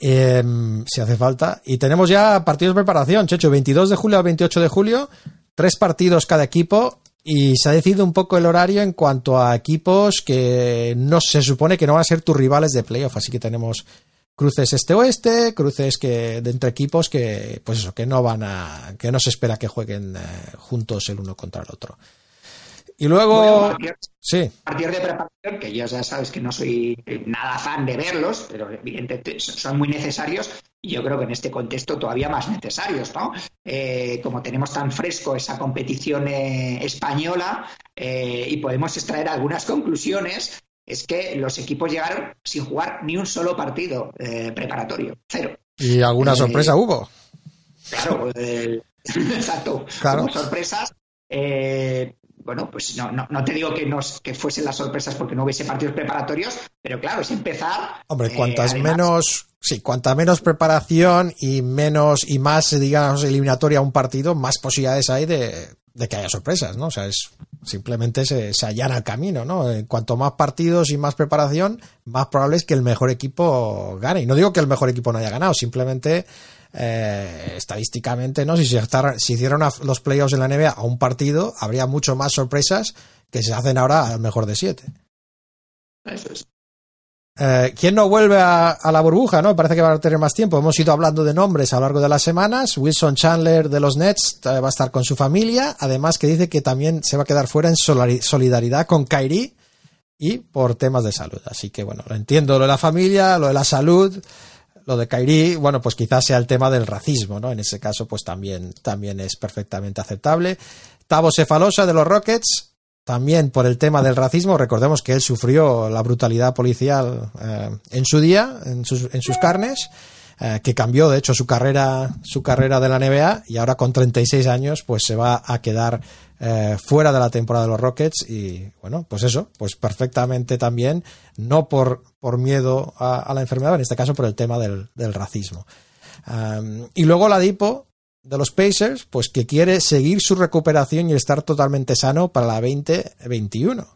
eh, si hace falta. Y tenemos ya partidos de preparación, Checho, 22 de julio al 28 de julio, tres partidos cada equipo. Y se ha decidido un poco el horario en cuanto a equipos que no se supone que no van a ser tus rivales de playoff. Así que tenemos cruces este-oeste, cruces que de entre equipos que, pues eso, que no van a, que no se espera que jueguen eh, juntos el uno contra el otro. Y luego. Bueno, partidos, sí. Partidos de preparación, que yo ya sabes que no soy nada fan de verlos, pero evidentemente son muy necesarios y yo creo que en este contexto todavía más necesarios, ¿no? Eh, como tenemos tan fresco esa competición eh, española eh, y podemos extraer algunas conclusiones, es que los equipos llegaron sin jugar ni un solo partido eh, preparatorio, cero. Y alguna sorpresa hubo. Claro, (laughs) exacto. Claro. Como sorpresas. Eh, bueno, pues no, no, no, te digo que, nos, que fuesen las sorpresas porque no hubiese partidos preparatorios, pero claro, es empezar. Hombre, cuantas eh, además, menos, sí, cuanta menos preparación y menos y más, digamos, eliminatoria a un partido, más posibilidades hay de, de que haya sorpresas, ¿no? O sea, es simplemente se, se allana el camino, ¿no? En cuanto más partidos y más preparación, más probable es que el mejor equipo gane. Y no digo que el mejor equipo no haya ganado, simplemente eh, estadísticamente, ¿no? Si se si hicieran los playoffs en la NBA a un partido, habría mucho más sorpresas que se hacen ahora al mejor de siete. Eso es. Eh, ¿Quién no vuelve a, a, la burbuja? ¿no? Parece que va a tener más tiempo. Hemos ido hablando de nombres a lo largo de las semanas. Wilson Chandler de los Nets eh, va a estar con su familia. Además que dice que también se va a quedar fuera en solidaridad con Kyrie y por temas de salud. Así que bueno, lo entiendo lo de la familia, lo de la salud lo de Kairi, bueno, pues quizás sea el tema del racismo, ¿no? En ese caso, pues también, también es perfectamente aceptable. Tavo Cefalosa de los Rockets, también por el tema del racismo, recordemos que él sufrió la brutalidad policial eh, en su día, en sus, en sus carnes. eh, que cambió de hecho su carrera, su carrera de la NBA y ahora con 36 años pues se va a quedar eh, fuera de la temporada de los Rockets y bueno, pues eso, pues perfectamente también, no por, por miedo a, la enfermedad, en este caso por el tema del, racismo. Y luego la Dipo de los Pacers, pues que quiere seguir su recuperación y estar totalmente sano para la 2021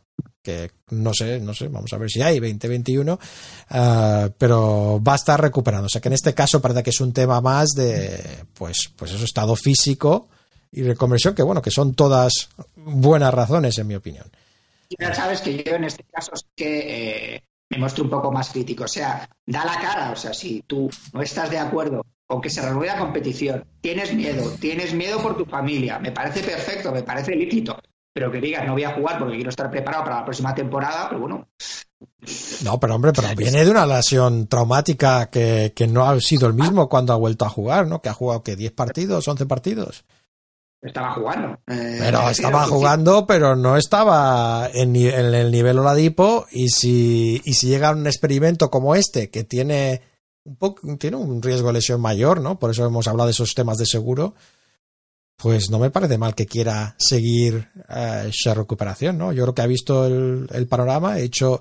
que no sé, no sé, vamos a ver si hay 2021, uh, pero va a estar recuperando. O sea que en este caso parece que es un tema más de, pues, pues eso, estado físico y reconversión, que bueno, que son todas buenas razones en mi opinión. Ya sabes que yo en este caso es que eh, me muestro un poco más crítico. O sea, da la cara. O sea, si tú no estás de acuerdo con que se renueve la competición, tienes miedo, tienes miedo por tu familia, me parece perfecto, me parece lícito. Pero que digas, no voy a jugar porque quiero estar preparado para la próxima temporada, pero bueno. No, pero hombre, pero viene de una lesión traumática que, que no ha sido el mismo cuando ha vuelto a jugar, ¿no? Que ha jugado, que 10 partidos, 11 partidos. Estaba jugando. Eh, Pero estaba jugando, pero no estaba en el nivel Oladipo. Y si, y si llega un experimento como este, que tiene un poco, tiene un riesgo de lesión mayor, ¿no? Por eso hemos hablado de esos temas de seguro. Pues no me parece mal que quiera seguir eh, esa recuperación, ¿no? Yo creo que ha visto el, el panorama, he hecho.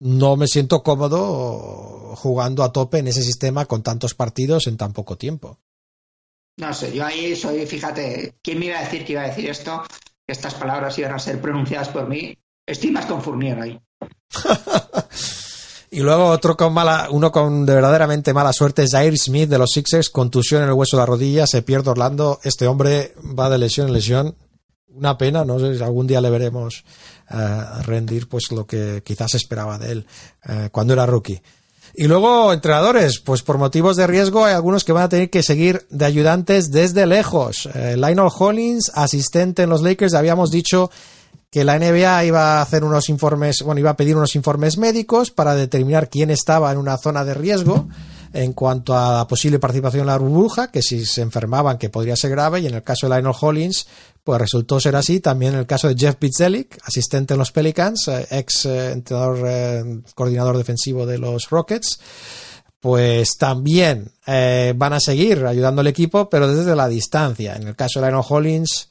No me siento cómodo jugando a tope en ese sistema con tantos partidos en tan poco tiempo. No sé, yo ahí soy, fíjate, ¿quién me iba a decir que iba a decir esto? Que estas palabras iban a ser pronunciadas por mí. Estoy más con Fournier ahí. (laughs) Y luego otro con mala, uno con de verdaderamente mala suerte Jair Smith de los Sixers, contusión en el hueso de la rodilla, se pierde Orlando. Este hombre va de lesión en lesión. Una pena, no sé si algún día le veremos eh, rendir pues lo que quizás esperaba de él eh, cuando era rookie. Y luego, entrenadores, pues por motivos de riesgo hay algunos que van a tener que seguir de ayudantes desde lejos. Eh, Lionel Hollins, asistente en los Lakers, habíamos dicho que la NBA iba a hacer unos informes, bueno, iba a pedir unos informes médicos para determinar quién estaba en una zona de riesgo en cuanto a la posible participación en la burbuja, que si se enfermaban que podría ser grave, y en el caso de Lionel Hollins, pues resultó ser así. También en el caso de Jeff Bizelik, asistente en los Pelicans, eh, ex eh, entrenador, eh, coordinador defensivo de los Rockets, pues también van a seguir ayudando al equipo, pero desde la distancia. En el caso de Lionel Hollins,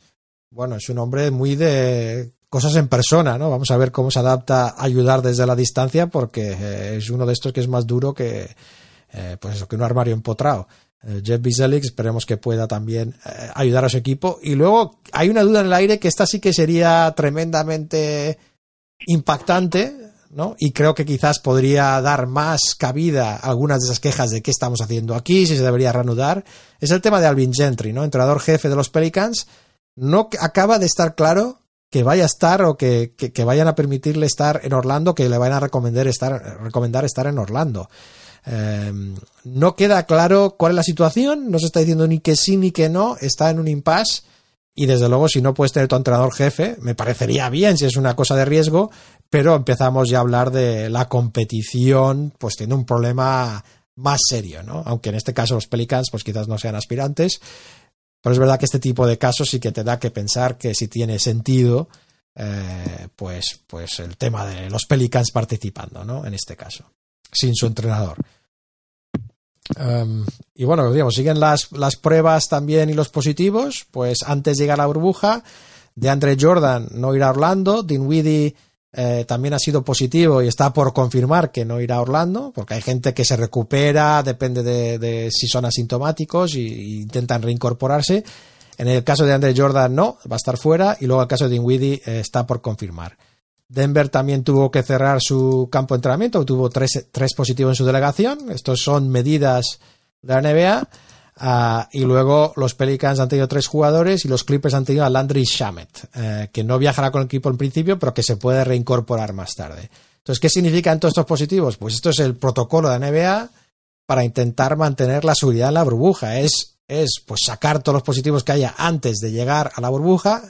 bueno, es un hombre muy de cosas en persona, ¿no? Vamos a ver cómo se adapta a ayudar desde la distancia, porque es uno de estos que es más duro que, eh, pues eso, que un armario empotrado. Eh, Jeff Bizelik, esperemos que pueda también eh, ayudar a su equipo. Y luego hay una duda en el aire que esta sí que sería tremendamente impactante, ¿no? Y creo que quizás podría dar más cabida a algunas de esas quejas de qué estamos haciendo aquí, si se debería reanudar. Es el tema de Alvin Gentry, ¿no? Entrenador jefe de los Pelicans. No acaba de estar claro que vaya a estar o que, que, que vayan a permitirle estar en Orlando, que le vayan a recomendar estar, recomendar estar en Orlando. Eh, no queda claro cuál es la situación, no se está diciendo ni que sí ni que no, está en un impasse y desde luego si no puedes tener tu entrenador jefe, me parecería bien si es una cosa de riesgo, pero empezamos ya a hablar de la competición, pues tiene un problema más serio, ¿no? Aunque en este caso los Pelicans pues quizás no sean aspirantes, pero es verdad que este tipo de casos sí que te da que pensar que si tiene sentido, eh, pues, pues el tema de los Pelicans participando, ¿no? En este caso, sin su entrenador. Um, y bueno, digamos, siguen las, las pruebas también y los positivos. Pues antes de llegar a la burbuja, de Andre Jordan no irá a Orlando, Dinwiddie eh, también ha sido positivo y está por confirmar que no irá a Orlando, porque hay gente que se recupera, depende de, de si son asintomáticos y, y, intentan reincorporarse. En el caso de Andre Jordan no, va a estar fuera y luego el caso de Dinwiddie eh, está por confirmar. Denver también tuvo que cerrar su campo de entrenamiento, tuvo tres, tres positivos en su delegación. Estos son medidas de la NBA. Uh, y luego los Pelicans han tenido tres jugadores y los Clippers han tenido a Landry Shamet, eh, que no viajará con el equipo en principio, pero que se puede reincorporar más tarde. Entonces, ¿qué significan todos estos positivos? Pues esto es el protocolo de la NBA para intentar mantener la seguridad en la burbuja. Es, es pues sacar todos los positivos que haya antes de llegar a la burbuja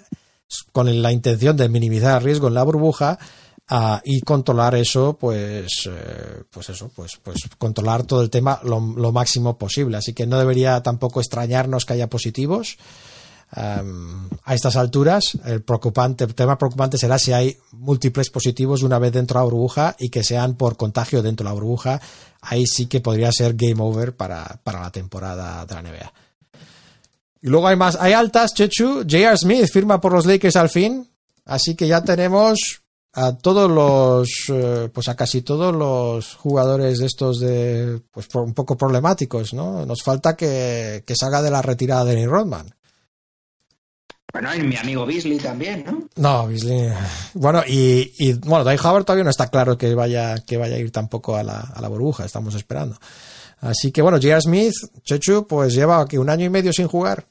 con la intención de minimizar riesgo en la burbuja uh, y controlar eso, pues, eh, pues eso, pues, pues controlar todo el tema lo, lo, máximo posible. Así que no debería tampoco extrañarnos que haya positivos. Um, a estas alturas, el preocupante, el tema preocupante será si hay múltiples positivos una vez dentro de la burbuja y que sean por contagio dentro de la burbuja. Ahí sí que podría ser game over para, para la temporada de la NBA. Y luego hay más, hay altas, Chechu. J.R. Smith firma por los Lakers al fin. Así que ya tenemos a todos los, eh, pues a casi todos los jugadores de estos de, pues un poco problemáticos, ¿no? Nos falta que, que salga de la retirada de Dennis Rodman. Bueno, y mi amigo Beasley también, ¿no? No, Beasley. Bueno, y, y bueno, Dwight Howard todavía no está claro que vaya, que vaya a ir tampoco a la, a la burbuja, estamos esperando. Así que bueno, J.R. Smith, Chechu, pues lleva aquí un año y medio sin jugar.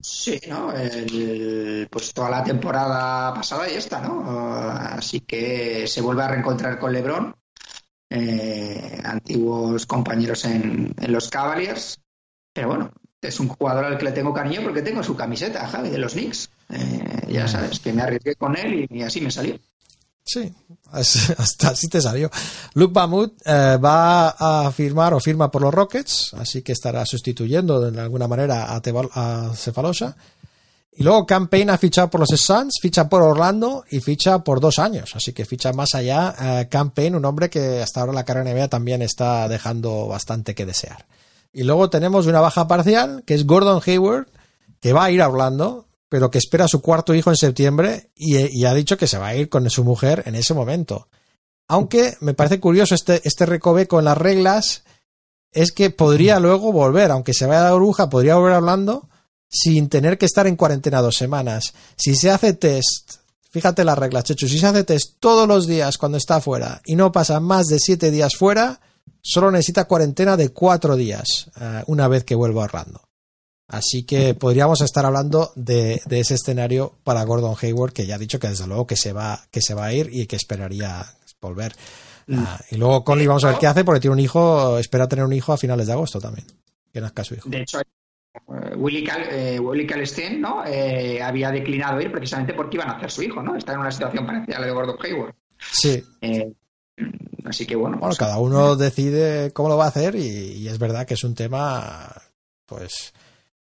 Sí, ¿no? El- pues toda la temporada pasada y esta, ¿no? Así que se vuelve a reencontrar con LeBron, eh, antiguos compañeros en, en los Cavaliers. Pero bueno, es un jugador al que le tengo cariño porque tengo su camiseta, Javi, de los Knicks. Eh, ya sabes, que me arriesgué con él y, y así me salió. Sí, as- (laughs) hasta así te salió. Luke Bamut eh, va a firmar o firma por los Rockets, así que estará sustituyendo de alguna manera a, a Cefalosa. Y luego Campaign ha fichado por los Suns, ficha por Orlando y ficha por dos años, así que ficha más allá. Eh, Campaign, un hombre que hasta ahora la carrera NBA también está dejando bastante que desear. Y luego tenemos una baja parcial, que es Gordon Hayward, que va a ir a Orlando, pero que espera a su cuarto hijo en septiembre y, y ha dicho que se va a ir con su mujer en ese momento. Aunque me parece curioso este, este recoveco en las reglas, es que podría luego volver, aunque se vaya a la burbuja, podría volver hablando sin tener que estar en cuarentena dos semanas. Si se hace test, fíjate las reglas, Chechu, si se hace test todos los días cuando está fuera y no pasa más de siete días fuera, solo necesita cuarentena de cuatro días eh, una vez que vuelva a Orlando. Así que podríamos estar hablando de, de ese escenario para Gordon Hayward, que ya ha dicho que desde luego que se va, que se va a ir y que esperaría volver. Ah, y luego Conley vamos a ver qué hace, porque tiene un hijo, espera tener un hijo a finales de agosto también. Que nazca su hijo. De hecho, eh, Willy, Cal, eh, Willy Calstein, ¿no? Eh, había declinado ir precisamente porque iban a hacer su hijo, ¿no? Está en una situación parecida a la de Gordon Hayward. Sí. Eh, así que bueno. Bueno, pues, cada uno decide cómo lo va a hacer y, y es verdad que es un tema, pues,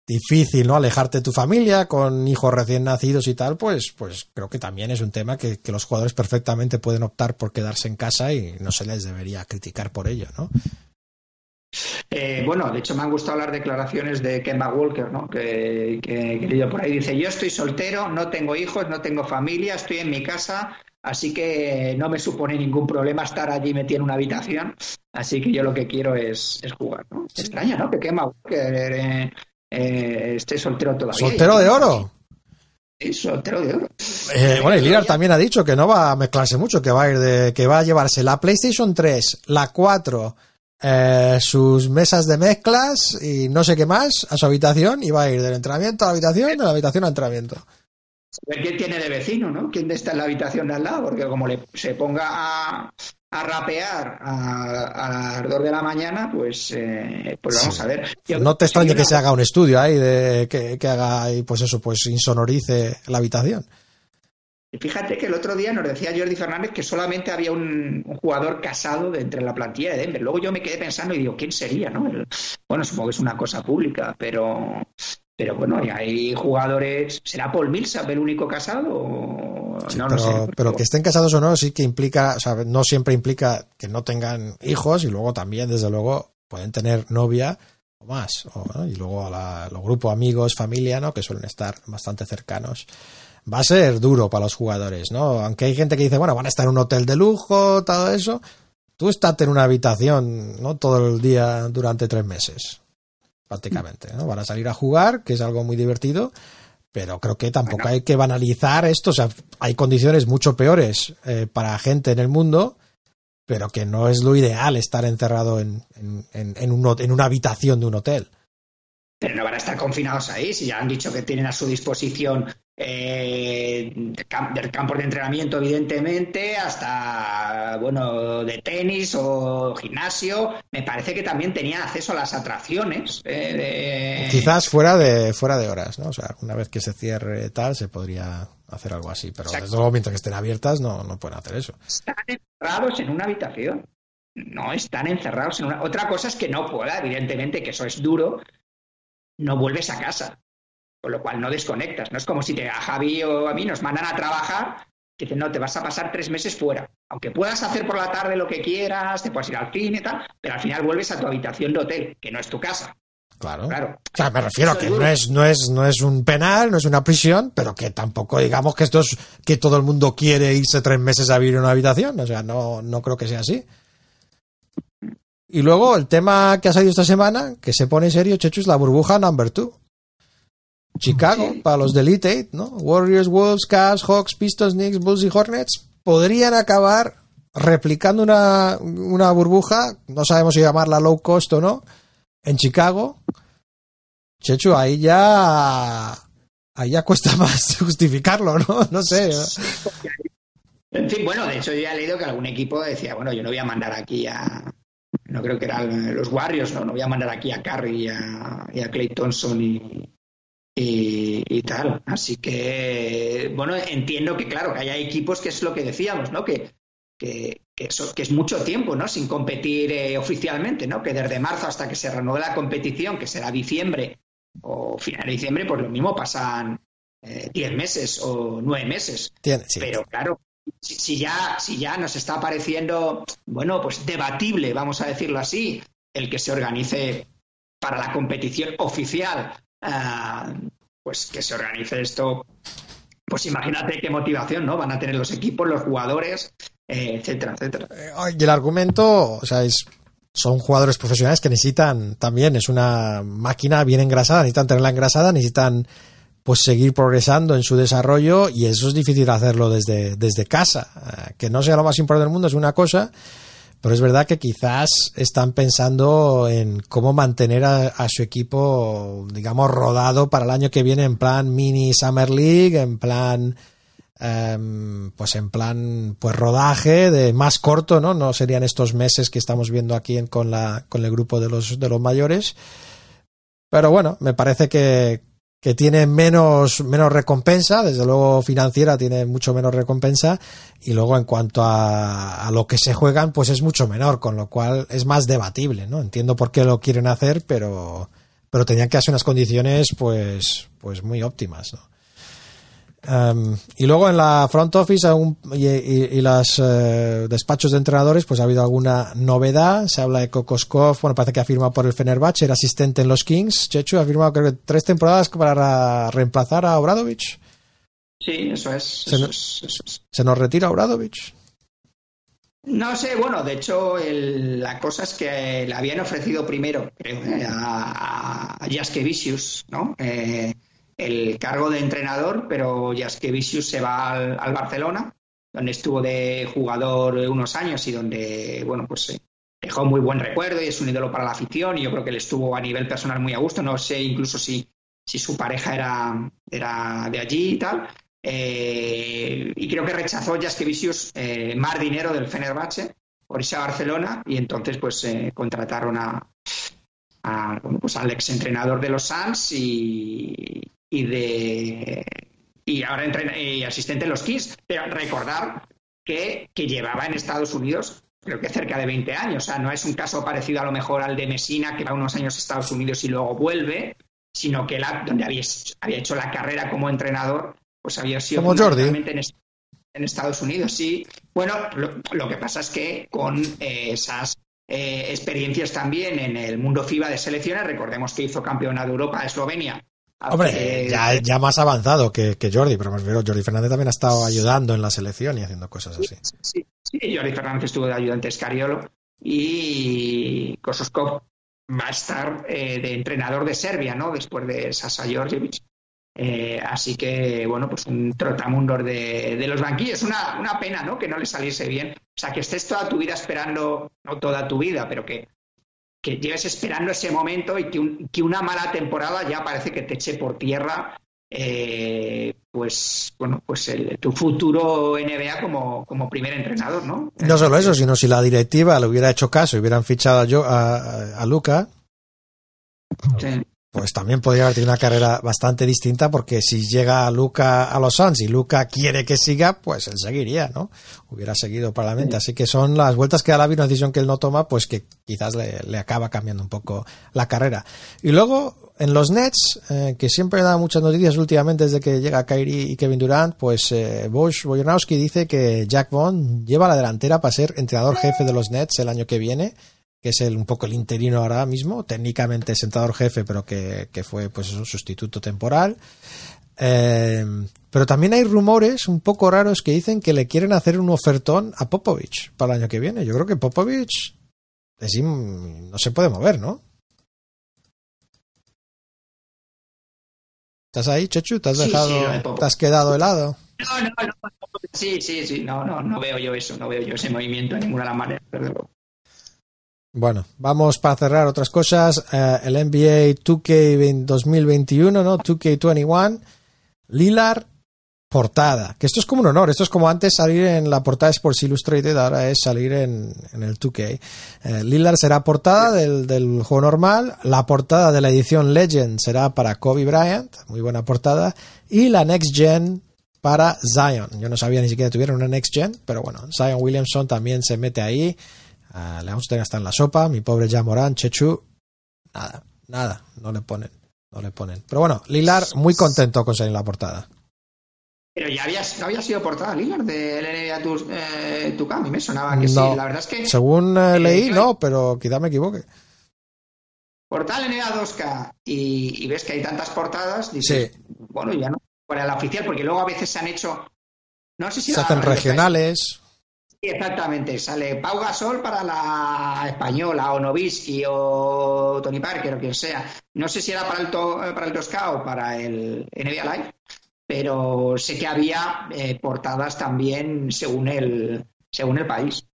difícil, ¿no? Alejarte de tu familia con hijos recién nacidos y tal, pues, pues creo que también es un tema que, que los jugadores perfectamente pueden optar por quedarse en casa y no se les debería criticar por ello, ¿no? Eh, bueno, de hecho me han gustado las declaraciones de Kemba Walker, ¿no? Que, que, que por ahí. Dice, yo estoy soltero, no tengo hijos, no tengo familia, estoy en mi casa, así que no me supone ningún problema estar allí metido en una habitación. Así que yo lo que quiero es, es jugar, ¿no? Extraña, ¿no? Que Kemba Walker eh, eh, esté soltero todavía. Soltero de oro. Sí, soltero de oro. Eh, bueno, y Lillard también ha dicho que no va a mezclarse mucho, que va a ir de, que va a llevarse la PlayStation 3, la 4, eh, sus mesas de mezclas y no sé qué más a su habitación y va a ir del entrenamiento a la habitación, de la habitación al entrenamiento. A ver quién tiene de vecino, ¿no? ¿Quién está en la habitación de al lado? Porque como le, se ponga a, a rapear a, a las 2 de la mañana, pues, eh, pues vamos Sí. a ver. Yo- No te extrañe que se haga un estudio ahí de que, que haga y pues eso, pues insonorice la habitación. Fíjate que el otro día nos decía Jordi Fernández que solamente había un, un jugador casado de entre la plantilla de Denver. Luego yo me quedé pensando y digo, ¿quién sería? ¿no? El- bueno, supongo que es una cosa pública, pero, pero bueno, y hay jugadores. ¿Será Paul Millsap el único casado? Sí, no pero, lo sé. pero que estén casados o no, sí que implica, o sea, no siempre implica que no tengan hijos y luego también, desde luego, pueden tener novia o más. o, ¿no? Y luego a los grupos amigos, familia, ¿no? Que suelen estar bastante cercanos. Va a ser duro para los jugadores, ¿no? Aunque hay gente que dice, bueno, van a estar en un hotel de lujo, todo eso. Tú estate en una habitación, ¿no? Todo el día durante tres meses, prácticamente, ¿no? Van a salir a jugar, que es algo muy divertido, pero creo que tampoco Bueno. hay que banalizar esto. O sea, hay condiciones mucho peores eh, para gente en el mundo, pero que no es lo ideal estar encerrado en, en, en- en un hot- en una habitación de un hotel. Pero no van a estar confinados ahí, si ya han dicho que tienen a su disposición eh, del campo de entrenamiento, evidentemente, hasta, bueno, de tenis o gimnasio. Me parece que también tenían acceso a las atracciones. eh, de- Quizás fuera de, fuera de horas, ¿no? O sea, una vez que se cierre tal, se podría hacer algo así, pero Exacto. desde luego mientras que estén abiertas no, no pueden hacer eso. Están encerrados en una habitación. No están encerrados en una. Otra cosa es que no pueda, evidentemente, que eso es duro. no vuelves a casa. Con lo cual no desconectas. No es como si te, a Javi o a mí nos mandan a trabajar que dicen, no, te vas a pasar tres meses fuera. Aunque puedas hacer por la tarde lo que quieras, te puedes ir al cine y tal, pero al final vuelves a tu habitación de hotel, que no es tu casa. Claro. Claro. O sea, me refiero a que no es, no es, no es un penal, no es una prisión, pero que tampoco digamos que esto es que todo el mundo quiere irse tres meses a vivir en una habitación. O sea, no, no creo que sea así. Y luego el tema que ha salido esta semana, que se pone serio, Chechu, es la burbuja number two. Chicago, para los de Elite ¿no? Warriors, Wolves, Cavs, Hawks, Pistons, Knicks, Bulls y Hornets podrían acabar replicando una, una burbuja, no sabemos si llamarla low cost o no, en Chicago. Chechu, ahí ya ahí ya cuesta (laughs) más justificarlo, ¿no? No sé. En fin, bueno, de hecho yo ya he leído que algún equipo decía, bueno, yo no voy a mandar aquí a, no creo que eran los Warriors, no, no voy a mandar aquí a Curry y a, y a Clay Thompson y, y, y tal. Así que, bueno, entiendo que, claro, que haya equipos que es lo que decíamos, ¿no? Que, que, que, eso- que es mucho tiempo, ¿no? Sin competir eh, oficialmente, ¿no? Que desde marzo hasta que se reanude la competición, que será diciembre o final de diciembre, pues lo mismo pasan eh, 10 meses o 9 meses. Tiene- sí. Pero claro, si, si ya, si ya nos está pareciendo, bueno, pues debatible, vamos a decirlo así, el que se organice para la competición oficial, ah, pues que se organice esto, pues imagínate qué motivación, ¿no? Van a tener los equipos, los jugadores, eh, etcétera, etcétera. Y el argumento, o sea, es son jugadores profesionales que necesitan también, es una máquina bien engrasada, necesitan tenerla engrasada, necesitan pues seguir progresando en su desarrollo y eso es difícil hacerlo desde, desde casa. Eh, Que no sea lo más importante del mundo es una cosa, pero es verdad que quizás están pensando en cómo mantener a, su equipo, digamos, rodado para el año que viene en plan mini Summer League, en plan em, pues en plan pues rodaje de más corto no no serían estos meses que estamos viendo aquí en- con la con el grupo de los de los mayores. Pero bueno me parece que que tiene menos menos recompensa desde luego financiera tiene mucho menos recompensa y luego en cuanto a, a lo que se juegan pues es mucho menor con lo cual es más debatible no entiendo por qué lo quieren hacer pero pero tenían que hacer unas condiciones pues pues muy óptimas ¿no? Um, y luego en la front office aún- y, y, y los despachos de entrenadores, pues ha habido alguna novedad. Se habla de Kokoskov, bueno, parece que ha firmado por el Fenerbahce, era asistente en los Kings. Chechu ha firmado creo que tres temporadas para reemplazar a Obradovich. Sí, eso es. Se eso no- es- eso es. Se nos retira Obradovich. No sé, bueno, de hecho, el- la cosa es que le habían ofrecido primero, creo, eh, a, a Jaskevicius, ¿no? Eh, el cargo de entrenador, pero Jaskevicius se va al, Barcelona, donde estuvo de jugador unos años y donde, bueno, pues eh, dejó muy buen recuerdo y es un ídolo para la afición y yo creo que él estuvo a nivel personal muy a gusto, no sé incluso si, si su pareja era, era de allí y tal. Eh, y creo que rechazó Jaskevicius eh, más dinero del Fenerbahce por irse a Barcelona y entonces pues eh, contrataron a, pues al exentrenador de los Suns y, y de y ahora entrena- y asistente en los Kings. Pero recordar que, que llevaba en Estados Unidos creo que cerca de 20 años. O sea, no es un caso parecido a lo mejor al de Messina, que va unos años a Estados Unidos y luego vuelve, sino que la, donde había, había hecho la carrera como entrenador, pues había sido Como Jordi. en, en Estados Unidos, sí. Bueno, lo, lo que pasa es que con eh, esas eh, experiencias también en el mundo FIBA de selecciones, recordemos que hizo campeonato de Europa a Eslovenia. Hombre, ya, ya más avanzado que, que Jordi, pero me refiero, Jordi Fernández también ha estado ayudando en la selección y haciendo cosas así. Sí, sí, Jordi Fernández estuvo de ayudante Escariolo y Kososkov va a estar eh, de entrenador de Serbia, ¿no? Después de Sasa Georgievich. Eh, así que, bueno, pues un trotamundos de, de los banquillos. Una, una pena, ¿no? Que no le saliese bien. O sea, que estés toda tu vida esperando, no toda tu vida, pero que, que lleves esperando ese momento y que, un- que una mala temporada ya parece que te eche por tierra eh, pues bueno pues el- tu futuro NBA como, como primer entrenador no No solo eso, sino si la directiva le hubiera hecho caso y hubieran fichado a, a, a- a Luca, Sí. Pues también podría haber tenido una carrera bastante distinta porque si llega Luca a los Suns y Luca quiere que siga, pues él seguiría, ¿no? Hubiera seguido probablemente. Así que son las vueltas que da la vida, una decisión que él no toma, pues que quizás le, le acaba cambiando un poco la carrera. Y luego, en los Nets, eh, que siempre da muchas noticias últimamente desde que llega Kyrie y Kevin Durant, pues eh, Bosch Bojanowski dice que Jack Vaughn lleva la delantera para ser entrenador jefe de los Nets el año que viene que es el, un poco el interino ahora mismo, técnicamente sentador jefe, pero que, que fue pues un sustituto temporal. Eh, pero también hay rumores un poco raros que dicen que le quieren hacer un ofertón a Popovich para el año que viene. Yo creo que Popovich es no se puede mover, ¿no? ¿Estás ahí, Chechu? ¿Te has Sí, sí, dejado, de te has quedado helado? No, no, no. Sí, sí, sí. No, no, no veo yo eso. No veo yo ese movimiento de ninguna manera. desde luego. Bueno, vamos para cerrar otras cosas. Eh, el NBA 2K 2021, ¿no? 2K21. Lilar, portada. Que esto es como un honor. Esto es como antes salir en la portada Sports Illustrated, ahora es salir en, el 2K. Eh, Lillard será portada del, del juego normal. La portada de la edición Legend será para Kobe Bryant. Muy buena portada. Y la Next Gen para Zion. Yo no sabía ni siquiera que tuvieran una Next Gen, pero bueno, Zion Williamson también se mete ahí. Ah, le vamos a tener hasta en la sopa. Mi pobre Jamorán, Chechu. Nada, nada, no le ponen. No le ponen. Pero bueno, Lilar muy contento con salir en la portada. Pero ya había, no había sido portada Lillard de NBA tu, eh, Tucán, y me sonaba que No. sí. La verdad es que Según eh, leí, no, pero quizá me equivoque. portada NBA 2K y, y ves que hay tantas portadas, dices, Sí. bueno, ya no para la oficial, porque luego a veces se han hecho, no sé si Se la- hacen regionales. Exactamente, sale Pau Gasol para la española, o Novisky, o Tony Parker, o quien sea. No sé si era para el, to- eh, para el 2K o para el NBA Live, pero sé que había eh, portadas también según el, según el país.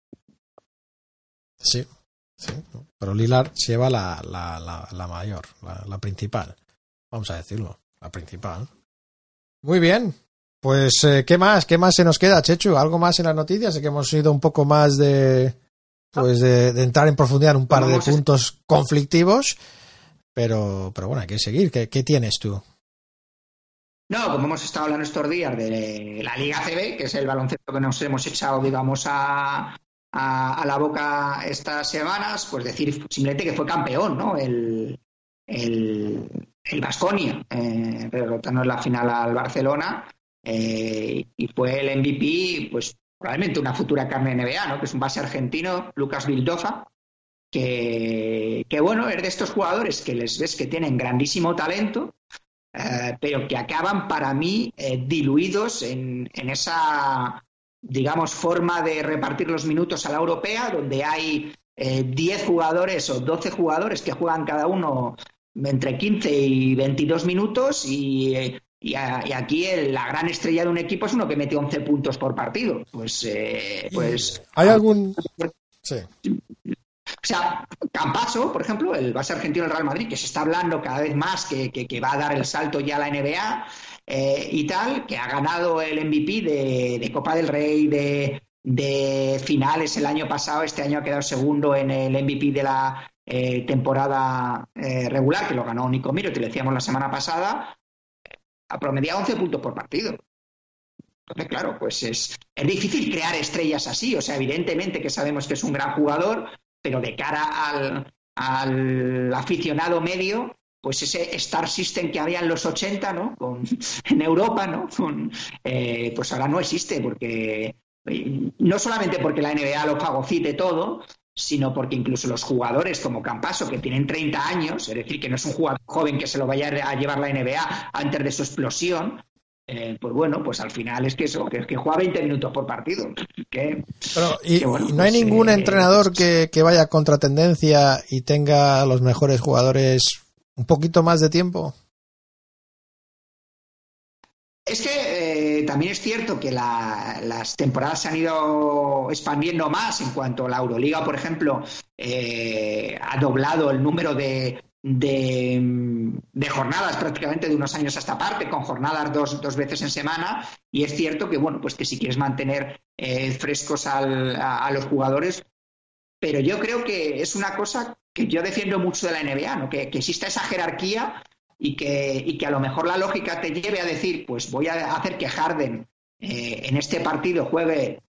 Sí, sí. Pero Lilar lleva la, la, la, la mayor, la principal. Vamos a decirlo, la principal. Muy bien. Pues, eh, ¿qué más? ¿Qué más se nos queda, Chechu? ¿Algo más en las noticias? Sé que hemos ido un poco más de, pues de, de entrar en profundidad en un par de puntos conflictivos. Pero, pero bueno, hay que seguir. ¿Qué, qué tienes tú? No, como hemos estado hablando estos días de la Liga CB, que es el baloncesto que nos hemos echado, digamos, a, a, a la boca estas semanas, pues decir simplemente que fue campeón, ¿no? El, el, el Baskonia, eh, derrotando en la final al Barcelona, eh, y fue el MVP, pues probablemente una futura carne NBA, ¿no? Que es un base argentino, Lucas Vildoza, que, que bueno, es de estos jugadores que les ves que tienen grandísimo talento, eh, pero que acaban para mí eh, diluidos en, en esa, digamos, forma de repartir los minutos a la europea, donde hay eh, 10 jugadores o 12 jugadores que juegan cada uno entre 15 y 22 minutos y, y, a- y aquí el- la gran estrella de un equipo es uno que mete 11 puntos por partido. Pues, eh, pues ¿Hay algún...? Sí. o sea, Campaso, por ejemplo, el base argentino del Real Madrid, que se está hablando cada vez más que, que- que va a dar el salto ya a la NBA eh, y tal, que ha ganado el MVP de, de Copa del Rey, de, de finales el año pasado, este año ha quedado segundo en el MVP de la eh, temporada eh, regular, que lo ganó Nico Miro, te lo decíamos la semana pasada, promedia 11 puntos por partido. Entonces, claro, pues es, es difícil crear estrellas así. O sea, evidentemente que sabemos que es un gran jugador, pero de cara al, al aficionado medio, pues ese Star System que había en los 80, ¿no? Con, (laughs) en Europa, ¿no? Eh, pues ahora no existe, porque eh, no solamente porque la NBA lo fagocite todo, sino porque incluso los jugadores como Campaso, que tienen 30 años, es decir, que no es un jugador joven que se lo vaya a llevar la NBA antes de su explosión, eh, pues bueno, pues al final es que eso, que, que juega 20 minutos por partido. Que, Pero, y, que bueno, y no hay pues, ningún eh, entrenador que, que vaya contra tendencia y tenga a los mejores jugadores un poquito más de tiempo. Es que eh, también es cierto que la- las temporadas se han ido expandiendo más en cuanto a la Euroliga, por ejemplo, eh, ha doblado el número de, de, jornadas prácticamente de unos años a esta parte, con jornadas dos, dos veces en semana. Y es cierto que, bueno, pues que si quieres mantener eh, frescos a, a los jugadores, pero yo creo que es una cosa que yo defiendo mucho de la NBA, ¿no? que, que exista esa jerarquía y que, y que a lo mejor la lógica te lleve a decir, pues voy a hacer que Harden eh, en este partido juegue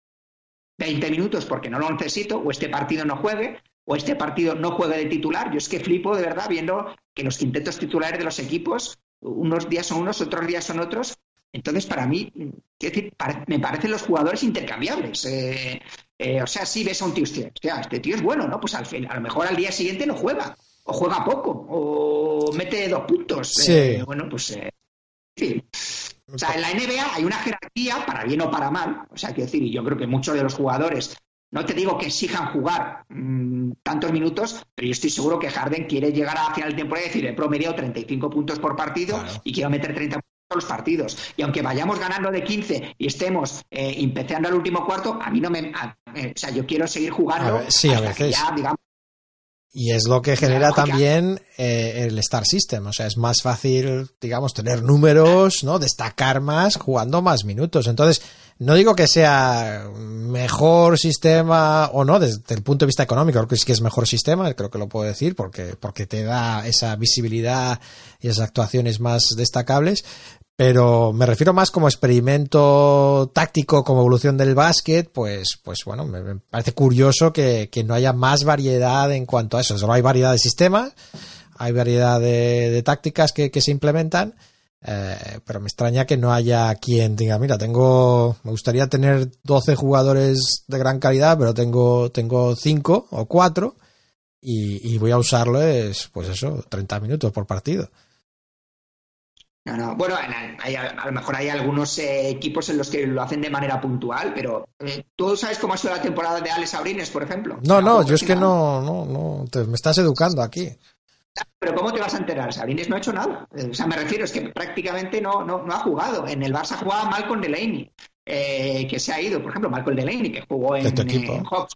20 minutos porque no lo necesito, o este partido no juegue, o este partido no juegue de titular. Yo es que flipo de verdad viendo que los quintetos titulares de los equipos, unos días son unos, otros días son otros. Entonces, para mí, decir, pare- me parecen los jugadores intercambiables. Eh, eh, o sea, si ves a un tío, hostia, este tío es bueno, ¿no? Pues al a lo mejor al día siguiente no juega, o juega poco, o mete dos puntos. Sí. Eh, bueno, pues eh. O sea, en la NBA hay una jerarquía, para bien o para mal. O sea, quiero decir, y yo creo que muchos de los jugadores, no te digo que exijan jugar mm, tantos minutos, pero yo estoy seguro que Harden quiere llegar a final de temporada y decir, he promediado 35 puntos por partido Claro. y quiero meter 30 puntos en los partidos. Y aunque vayamos ganando de 15 y estemos eh, empezando al último cuarto, a mí no me... a- eh, o sea, yo quiero seguir jugando A ver, sí, a que veces. ya, digamos, Y es lo que genera también eh, el Star System. O sea, es más fácil, digamos, tener números, ¿no? Destacar más jugando más minutos. Entonces, no digo que sea mejor sistema o no, desde el punto de vista económico, creo que sí que es mejor sistema, creo que lo puedo decir, porque, porque te da esa visibilidad y esas actuaciones más destacables. Pero me refiero más como experimento táctico, como evolución del básquet, pues, pues bueno, me, parece curioso que, que no haya más variedad en cuanto a eso. Solo hay variedad de sistemas, hay variedad de, tácticas que se implementan, eh, pero me extraña que no haya quien diga, mira, tengo, me gustaría tener 12 jugadores de gran calidad, pero tengo, tengo 5 o 4 y, y voy a usarles, pues eso, 30 minutos por partido. No, no. Bueno, en- hay- a lo mejor hay algunos eh, equipos en los que lo hacen de manera puntual, pero eh, ¿tú sabes cómo ha sido la temporada de Alex Abrines, por ejemplo? No, no, yo es que no, no, no, te- me estás educando aquí. Pero ¿cómo te vas a enterar? Sabrines no ha hecho nada. Eh, O sea, me refiero, es que prácticamente no, no, no ha jugado. En el Barça jugaba Malcolm Delaney, eh, que se ha ido. Por ejemplo, Malcolm Delaney, que jugó en, equipo. en Hawks.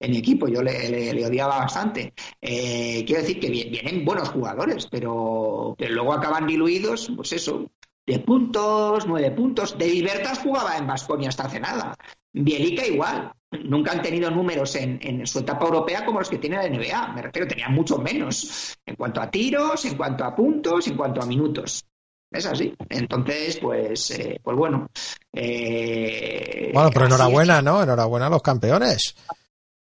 En mi equipo, yo le, le- le odiaba bastante. Eh, quiero decir que vi- vienen buenos jugadores, pero, pero luego acaban diluidos, pues eso, de puntos, nueve puntos. De Libertas jugaba en Basconia hasta hace nada. Bielica igual. Nunca han tenido números en, en su etapa europea como los que tiene la NBA. Me refiero, tenían mucho menos en cuanto a tiros, en cuanto a puntos, en cuanto a minutos. Es así. Entonces, pues, eh, pues bueno. eh, Bueno, pero enhorabuena, ¿no? Enhorabuena a los campeones.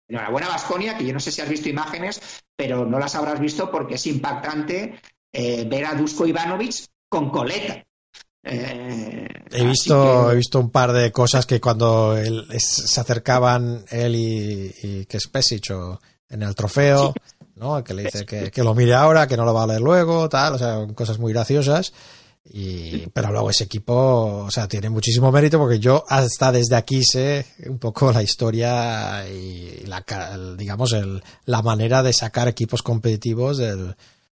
Enhorabuena Vasconia, que yo no sé si has visto imágenes, pero no las habrás visto porque es impactante eh, ver a Dusko Ivanovic con coleta. Eh, He visto, que- he visto un par de cosas que cuando él- es- se acercaban él y, y que es Pesic o en el trofeo, ¿no? Que le dice que, que lo mire ahora, que no lo va a leer luego, tal, o sea, cosas muy graciosas. Y, pero luego ese equipo, o sea, tiene muchísimo mérito porque yo hasta desde aquí sé un poco la historia y la, digamos, el, la manera de sacar equipos competitivos del,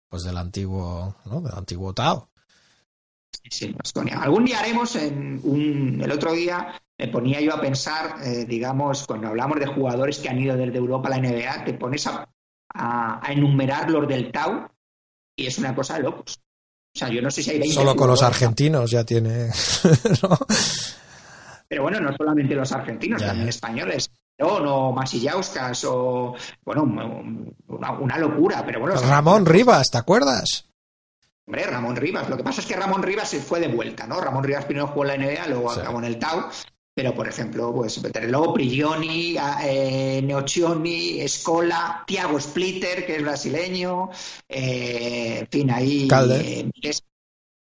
pues del antiguo, ¿no? Del antiguo Tao. Baskonia. Algún día haremos en un, el otro día me ponía yo a pensar, eh, digamos, cuando hablamos de jugadores que han ido desde Europa a la NBA, te pones a, a- a enumerar los del Tau y es una cosa de locos. O sea, yo no sé si hay 20 Solo con los argentinos ya tiene. (laughs) ¿no? Pero bueno, no solamente los argentinos, Ya, también ya. españoles. O no Masillauskas o bueno, una, una locura, pero bueno. Ramón Rivas, ¿te acuerdas? Hombre, Ramón Rivas. Lo que pasa es que Ramón Rivas se fue de vuelta, ¿no? Ramón Rivas primero jugó en la NBA, luego Sí. acabó en el Tau. Pero, por ejemplo, pues luego Prigioni, eh, Neocioni, Escola, Tiago Splitter, que es brasileño, eh, en fin, ahí Calder. eh, miles,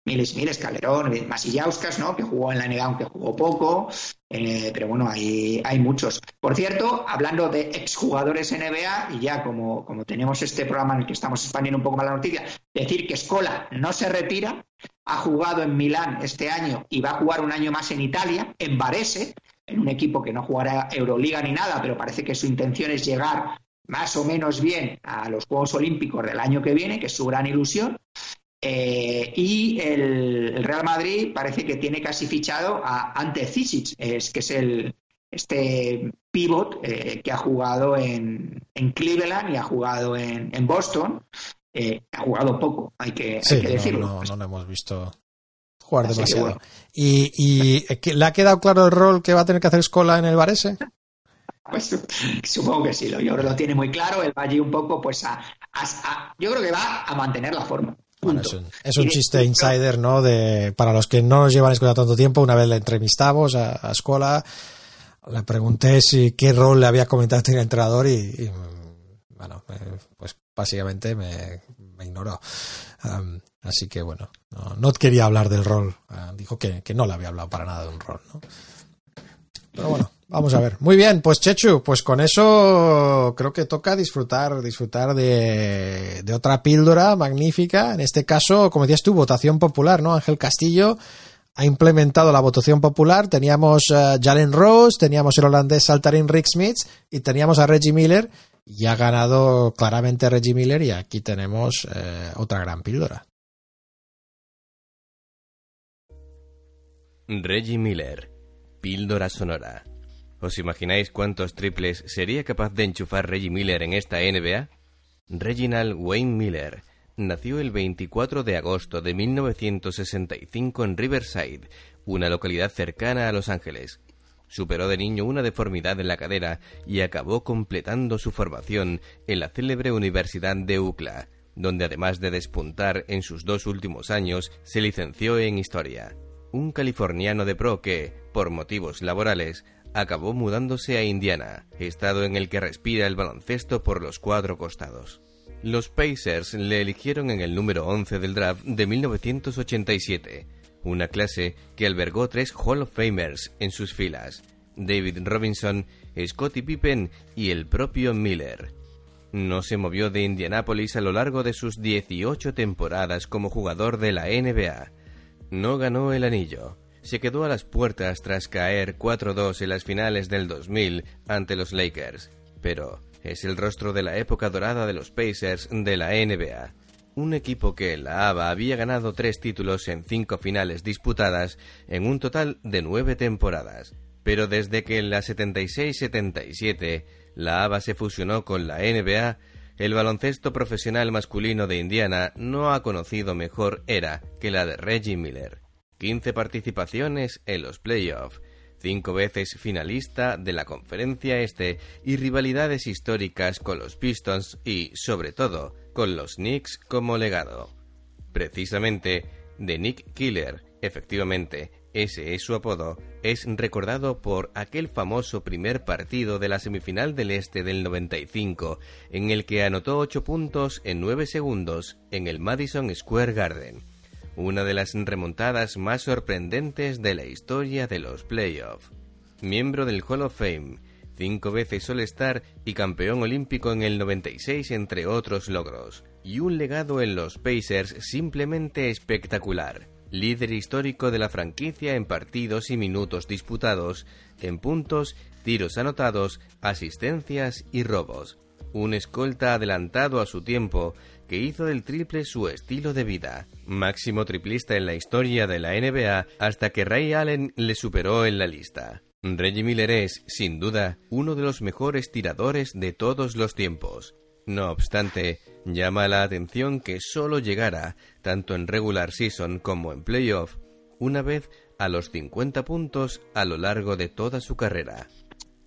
miles, miles, Calderón, Masillauskas, ¿no? Que jugó en la NBA, aunque jugó poco. eh, pero bueno, hay, hay muchos. Por cierto, hablando de exjugadores NBA, y ya como, como tenemos este programa en el que estamos expandiendo un poco más la noticia, decir que Escola no se retira, ha jugado en Milán este año y va a jugar un año más en Italia, en Varese, en un equipo que no jugará Euroliga ni nada, pero parece que su intención es llegar más o menos bien a los Juegos Olímpicos del año que viene, que es su gran ilusión. Eh, y el, el Real Madrid parece que tiene casi fichado a Ante Cisic, es, que es el este pivot eh, que ha jugado en, en Cleveland y ha jugado en, en Boston. Eh, ha jugado poco, hay que, hay que decirlo. no, no lo hemos visto jugar Así demasiado. bueno. ¿Y, y le ha quedado claro el rol que va a tener que hacer Escola en el Varese? (laughs) Pues supongo que sí, lo, yo creo que lo tiene muy claro. Él va allí un poco pues a, a- yo creo que va a mantener la forma. Bueno, es un, es un Y chiste insider, ¿no? De, para los que no nos llevan escuchando tanto tiempo, una vez le entrevistamos a, a Escola, le pregunté si qué rol le había comentado este entrenador y, y, bueno, pues básicamente me, me ignoró. Am, así que bueno, no, no quería hablar del rol. Ah, dijo que, que no le había hablado para nada de un rol, ¿no? Pero bueno, vamos a ver. Muy bien, pues Chechu, pues con eso creo que toca disfrutar, disfrutar de, otra píldora magnífica. En este caso, como decías tú, votación popular, ¿no? Ángel Castillo ha implementado la votación popular. Teníamos Jalen Rose, teníamos el holandés Saltarin Rick Smith y teníamos a Reggie Miller. Y ha ganado claramente Reggie Miller y aquí tenemos eh, otra gran píldora. Reggie Miller, píldora sonora. ¿Os imagináis cuántos triples sería capaz de enchufar Reggie Miller en esta NBA? Reginald Wayne Miller nació el 24 de agosto de 1965 en Riverside, una localidad cercana a Los Ángeles. Superó de niño una deformidad en la cadera y acabó completando su formación en la célebre Universidad de UCLA, donde además de despuntar en sus dos últimos años, se licenció en Historia. Un californiano de pro que, por motivos laborales, acabó mudándose a Indiana, estado en el que respira el baloncesto por los cuatro costados. Los Pacers le eligieron en el número 11 del draft de 1987, una clase que albergó tres Hall of Famers en sus filas, David Robinson, Scottie Pippen y el propio Miller. No se movió de Indianápolis a lo largo de sus 18 temporadas como jugador de la NBA. No ganó el anillo. Se quedó a las puertas tras caer 4-2 en las finales del 2000 ante los Lakers. Pero es el rostro de la época dorada de los Pacers de la NBA. Un equipo que en la ABA había ganado tres títulos en cinco finales disputadas en un total de nueve temporadas. Pero desde que en la 76-77 la ABA se fusionó con la NBA, el baloncesto profesional masculino de Indiana no ha conocido mejor era que la de Reggie Miller. 15 participaciones en los playoffs, cinco veces finalista de la conferencia este y rivalidades históricas con los Pistons y, sobre todo, con los Knicks como legado. Precisamente, de Nick Killer, efectivamente, ese es su apodo, es recordado por aquel famoso primer partido de la semifinal del Este del 95, en el que anotó 8 puntos en 9 segundos en el Madison Square Garden, una de las remontadas más sorprendentes de la historia de los playoffs. Miembro del Hall of Fame, cinco veces All-Star y campeón olímpico en el 96 entre otros logros, y un legado en los Pacers simplemente espectacular líder histórico de la franquicia en partidos y minutos disputados, en puntos, tiros anotados, asistencias y robos. Un escolta adelantado a su tiempo que hizo del triple su estilo de vida. Máximo triplista en la historia de la NBA hasta que Ray Allen le superó en la lista. Reggie Miller es, sin duda, uno de los mejores tiradores de todos los tiempos. No obstante, llama la atención que solo llegara, tanto en regular season como en playoff, una vez a los 50 puntos a lo largo de toda su carrera.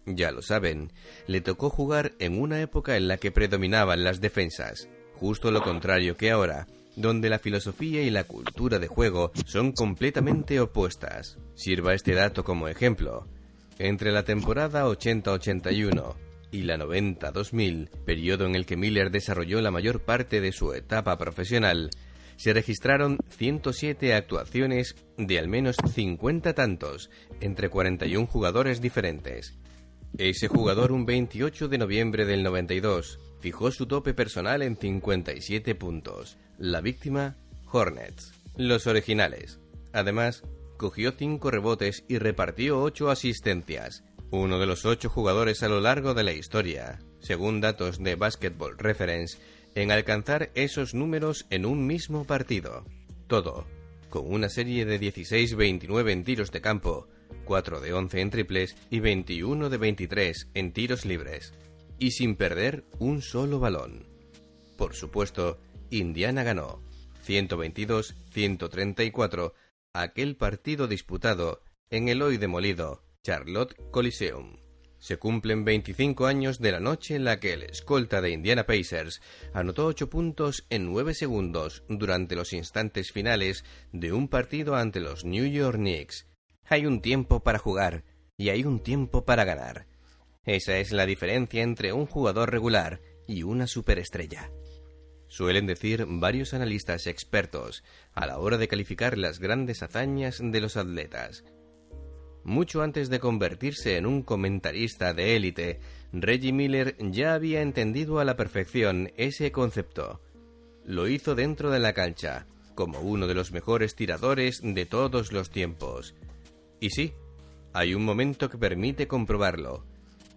Ya lo saben, le tocó jugar en una época en la que predominaban las defensas, justo lo contrario que ahora, donde la filosofía y la cultura de juego son completamente opuestas. Sirva este dato como ejemplo. Entre la temporada 80-81 y la 90-2000, periodo en el que Miller desarrolló la mayor parte de su etapa profesional, se registraron 107 actuaciones de al menos 50 tantos entre 41 jugadores diferentes. Ese jugador un 28 de noviembre del 92 fijó su tope personal en 57 puntos. La víctima, Hornets. Los originales. Además, cogió 5 rebotes y repartió 8 asistencias, uno de los 8 jugadores a lo largo de la historia, según datos de Basketball Reference, en alcanzar esos números en un mismo partido. Todo, con una serie de 16-29 en tiros de campo, 4 de 11 en triples y 21 de 23 en tiros libres, y sin perder un solo balón. Por supuesto, Indiana ganó 122-134 aquel partido disputado en el hoy demolido Charlotte Coliseum. Se cumplen 25 años de la noche en la que el escolta de Indiana Pacers anotó 8 puntos en 9 segundos durante los instantes finales de un partido ante los New York Knicks. Hay un tiempo para jugar y hay un tiempo para ganar. Esa es la diferencia entre un jugador regular y una superestrella. Suelen decir varios analistas expertos a la hora de calificar las grandes hazañas de los atletas. Mucho antes de convertirse en un comentarista de élite, Reggie Miller ya había entendido a la perfección ese concepto. Lo hizo dentro de la cancha, como uno de los mejores tiradores de todos los tiempos. Y sí, hay un momento que permite comprobarlo.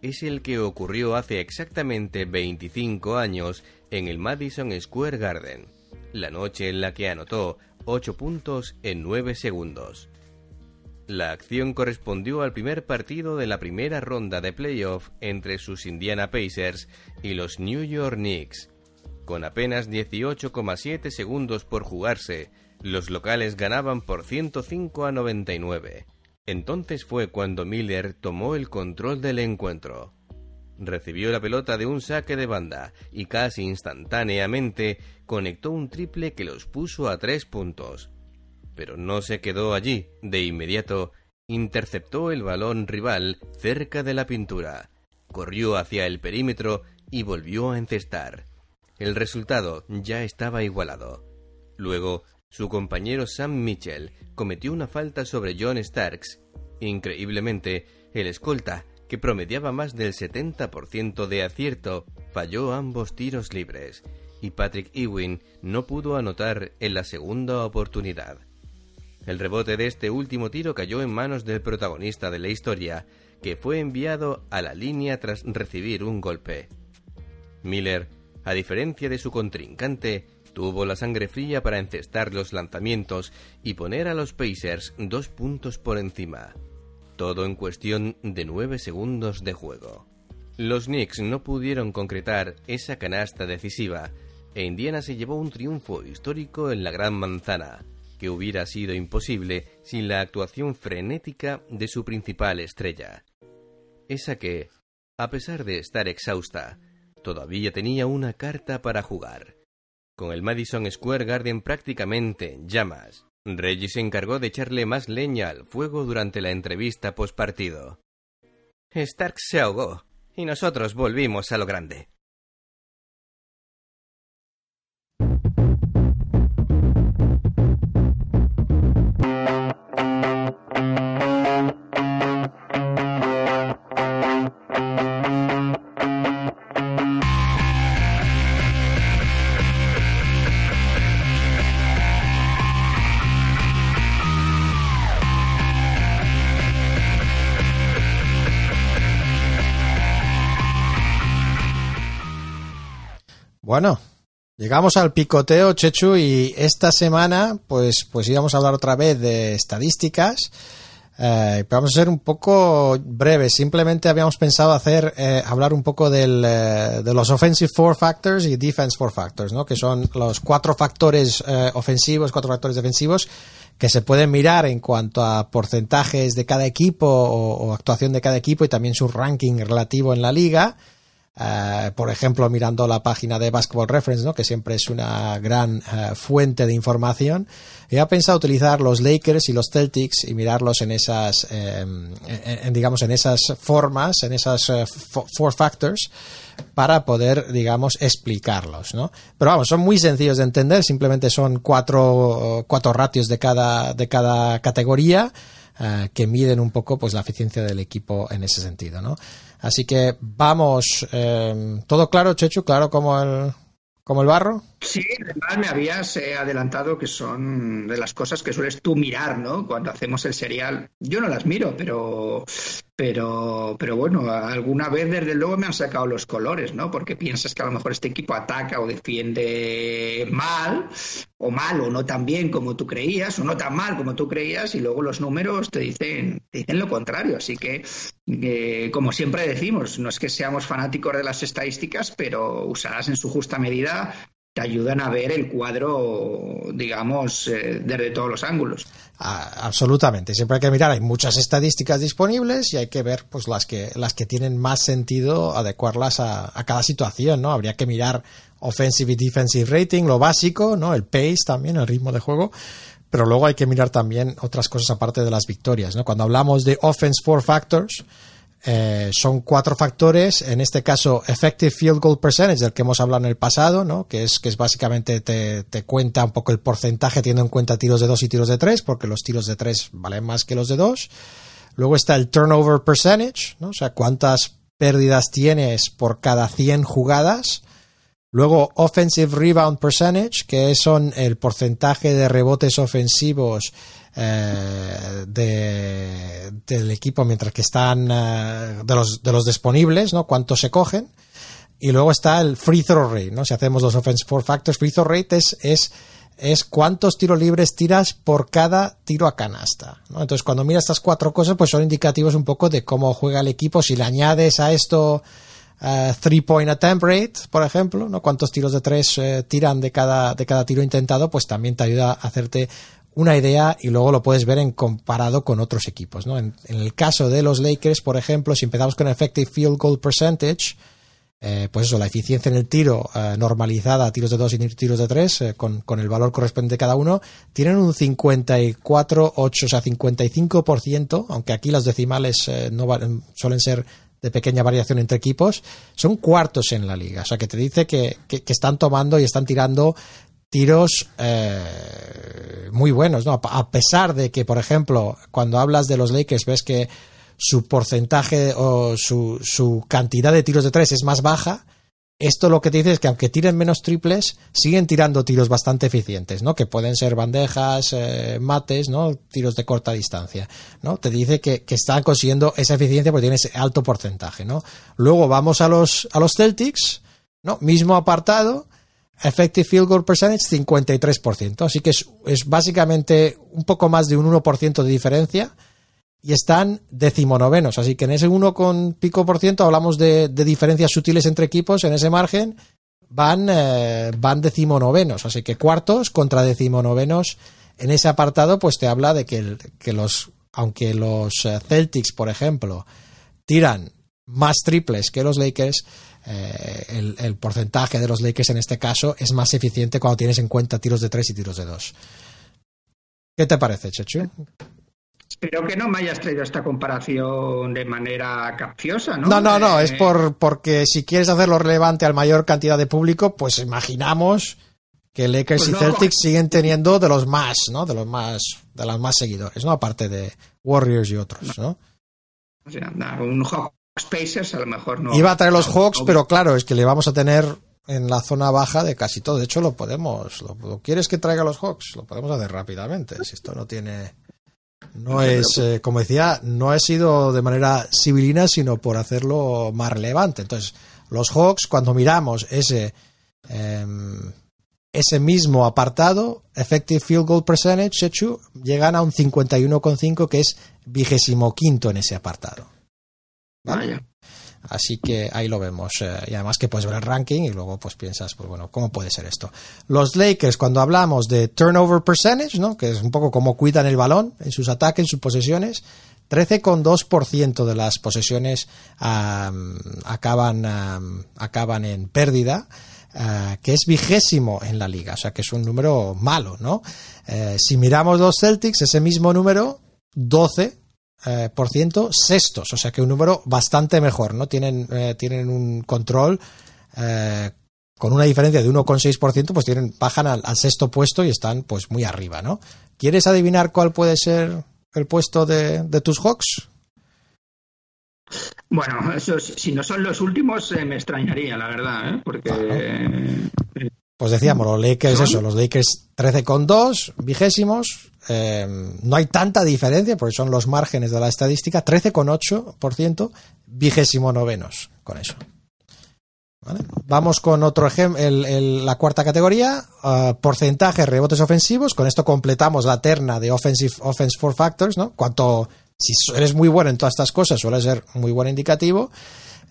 Es el que ocurrió hace exactamente 25 años en el Madison Square Garden, la noche en la que anotó 8 puntos en 9 segundos. La acción correspondió al primer partido de la primera ronda de playoff entre sus Indiana Pacers y los New York Knicks. Con apenas 18,7 segundos por jugarse, los locales ganaban por 105 a 99. Entonces fue cuando Miller tomó el control del encuentro. Recibió la pelota de un saque de banda y casi instantáneamente conectó un triple que los puso a tres puntos. Pero no se quedó allí. De inmediato, interceptó el balón rival cerca de la pintura, corrió hacia el perímetro y volvió a encestar. El resultado ya estaba igualado. Luego, su compañero Sam Mitchell cometió una falta sobre John Starks. Increíblemente, el escolta, que promediaba más del 70% de acierto, falló ambos tiros libres, y Patrick Ewing no pudo anotar en la segunda oportunidad. El rebote de este último tiro cayó en manos del protagonista de la historia, que fue enviado a la línea tras recibir un golpe. Miller, a diferencia de su contrincante, tuvo la sangre fría para encestar los lanzamientos y poner a los Pacers dos puntos por encima. Todo en cuestión de nueve segundos de juego. Los Knicks no pudieron concretar esa canasta decisiva e Indiana se llevó un triunfo histórico en la Gran Manzana, que hubiera sido imposible sin la actuación frenética de su principal estrella. Esa que, a pesar de estar exhausta, todavía tenía una carta para jugar. Con el Madison Square Garden prácticamente en llamas, Reggie se encargó de echarle más leña al fuego durante la entrevista postpartido. Stark se ahogó y nosotros volvimos a lo grande. Bueno, llegamos al picoteo, Chechu, y esta semana, pues, pues íbamos a hablar otra vez de estadísticas. Eh, vamos a ser un poco breves. Simplemente habíamos pensado hacer eh, hablar un poco del, eh, de los offensive four factors y defense four factors, ¿no? Que son los cuatro factores ofensivos, cuatro factores defensivos que se pueden mirar en cuanto a porcentajes de cada equipo o actuación de cada equipo y también su ranking relativo en la liga. Uh, por ejemplo, mirando la página de Basketball Reference, que siempre es una gran uh, fuente de información, he pensado utilizar los Lakers y los Celtics y mirarlos en esas, eh, digamos, en esas formas, en esas uh, four factors, para poder, digamos, explicarlos, ¿no? Pero vamos, son muy sencillos de entender, simplemente son cuatro, cuatro ratios de cada, de cada categoría. Que miden un poco pues la eficiencia del equipo en ese sentido, ¿no? Así que vamos, eh, todo claro, Chechu, claro como el como el barro. Sí, además me habías eh, adelantado que son de las cosas que sueles tú mirar, ¿no? Cuando hacemos el serial. Yo no las miro, pero pero pero bueno, alguna vez desde luego me han sacado los colores, ¿no? Porque piensas que a lo mejor este equipo ataca o defiende mal o mal o no tan bien como tú creías o no tan mal como tú creías y luego los números te dicen te dicen lo contrario, así que eh, como siempre decimos, no es que seamos fanáticos de las estadísticas, pero usarás en su justa medida te ayudan a ver el cuadro, digamos, eh, desde todos los ángulos. Ah, absolutamente. Siempre hay que mirar. Hay muchas estadísticas disponibles y hay que ver pues las que las que tienen más sentido adecuarlas a, a cada situación, ¿no? Habría que mirar offensive y defensive rating, lo básico, ¿no? El pace también, el ritmo de juego. Pero luego hay que mirar también otras cosas aparte de las victorias, ¿no? Cuando hablamos de offense four factors, eh, son cuatro factores, en este caso effective field goal percentage, del que hemos hablado en el pasado, ¿no? que es que es básicamente te, te cuenta un poco el porcentaje teniendo en cuenta tiros de dos y tiros de tres, porque los tiros de tres valen más que los de dos. Luego está el turnover percentage, ¿no? o sea, cuántas pérdidas tienes por cada 100 jugadas. Luego offensive rebound percentage, que son el porcentaje de rebotes ofensivos eh, de, del equipo mientras que están eh, de, los, de los disponibles, ¿no? Cuántos se cogen. Y luego está el free throw rate, ¿no? Si hacemos los offense four factors, free throw rate es, es, cuántos tiros libres tiras por cada tiro a canasta, ¿no? Entonces, cuando miras estas cuatro cosas, pues son indicativos un poco de cómo juega el equipo. Si le añades a esto uh, three point attempt rate, por ejemplo, ¿no? Cuántos tiros de tres eh, tiran de cada, de cada tiro intentado, pues también te ayuda a hacerte una idea y luego lo puedes ver en comparado con otros equipos. ¿no? En, el caso de los Lakers, por ejemplo, si empezamos con Effective Field Goal Percentage, eh, pues eso, la eficiencia en el tiro eh, normalizada, tiros de dos y tiros de tres, eh, con, con, el valor correspondiente de cada uno, tienen un 54, 8, o sea, 55%, aunque aquí las decimales eh, no suelen ser de pequeña variación entre equipos, son cuartos en la liga. O sea, que te dice que, que, que están tomando y están tirando tiros eh, muy buenos, ¿no? A pesar de que, por ejemplo, cuando hablas de los Lakers ves que su porcentaje o su, su cantidad de tiros de tres es más baja, esto lo que te dice es que aunque tiren menos triples, siguen tirando tiros bastante eficientes, ¿no? Que pueden ser bandejas, eh, mates, ¿no? Tiros de corta distancia, ¿no? Te dice que, están consiguiendo esa eficiencia porque tiene ese alto porcentaje, ¿no? Luego vamos a los, a los Celtics, ¿no? Mismo apartado, Effective Field Goal Percentage 53%. Así que es, es, básicamente un poco más de un 1% de diferencia y están decimonovenos. Así que en ese 1 con pico por ciento hablamos de, de diferencias sutiles entre equipos. En ese margen van, eh, van decimonovenos. Así que cuartos contra decimonovenos en ese apartado pues te habla de que, que los, aunque los eh, Celtics, por ejemplo, tiran más triples que los Lakers, eh, el, el, porcentaje de los Lakers en este caso es más eficiente cuando tienes en cuenta tiros de 3 y tiros de 2. ¿Qué te parece, Chechu? Espero que no me hayas traído esta comparación de manera capciosa, ¿no? No, no, no, eh... es por, porque si quieres hacerlo relevante al mayor cantidad de público, pues imaginamos que Lakers pues y no, Celtics siguen teniendo de los más, ¿no? De los más, de los más seguidores, ¿no? Aparte de Warriors y otros, ¿no? O sea, un A lo mejor no. Iba a traer los Hawks, pero claro, es que le vamos a tener en la zona baja de casi todo. De hecho, lo podemos. ¿Lo, lo quieres que traiga los Hawks? Lo podemos hacer rápidamente. Si esto no tiene. No es, eh, como decía, no ha sido de manera civilina, sino por hacerlo más relevante. Entonces, los Hawks, cuando miramos ese, eh, ese mismo apartado, Effective Field Goal Percentage, Chechu, llegan a un 51,5, que es vigésimo quinto en ese apartado. Así que ahí lo vemos. Eh, y además que puedes ver el ranking y luego pues piensas, pues bueno, ¿cómo puede ser esto? Los Lakers, cuando hablamos de turnover percentage, ¿no? Que es un poco cómo cuidan el balón en sus ataques, en sus posesiones, 13,2% de las posesiones acaban, acaban en pérdida. Uh, que es vigésimo en la liga, o sea que es un número malo, ¿no? Uh, si miramos los Celtics, ese mismo número, 12 eh, por ciento sextos, o sea que un número bastante mejor, ¿no? Tienen, eh, tienen un control eh, con una diferencia de 1,6%, pues tienen, bajan al, al, sexto puesto y están pues muy arriba, ¿no? ¿Quieres adivinar cuál puede ser el puesto de, de tus Hawks? Bueno, eso, si no son los últimos, me extrañaría, la verdad, ¿eh? porque. Claro. Pues decíamos, los Lakers, eso, los Lakers 13,2, vigésimos. Eh, no hay tanta diferencia porque son los márgenes de la estadística. 13,8%, vigésimo novenos con eso. Vamos con otro ejemplo, la cuarta categoría, uh, porcentaje rebotes ofensivos. Con esto completamos la terna de offensive, offense four factors, ¿no? Cuanto, si eres muy bueno en todas estas cosas, suele ser muy buen indicativo.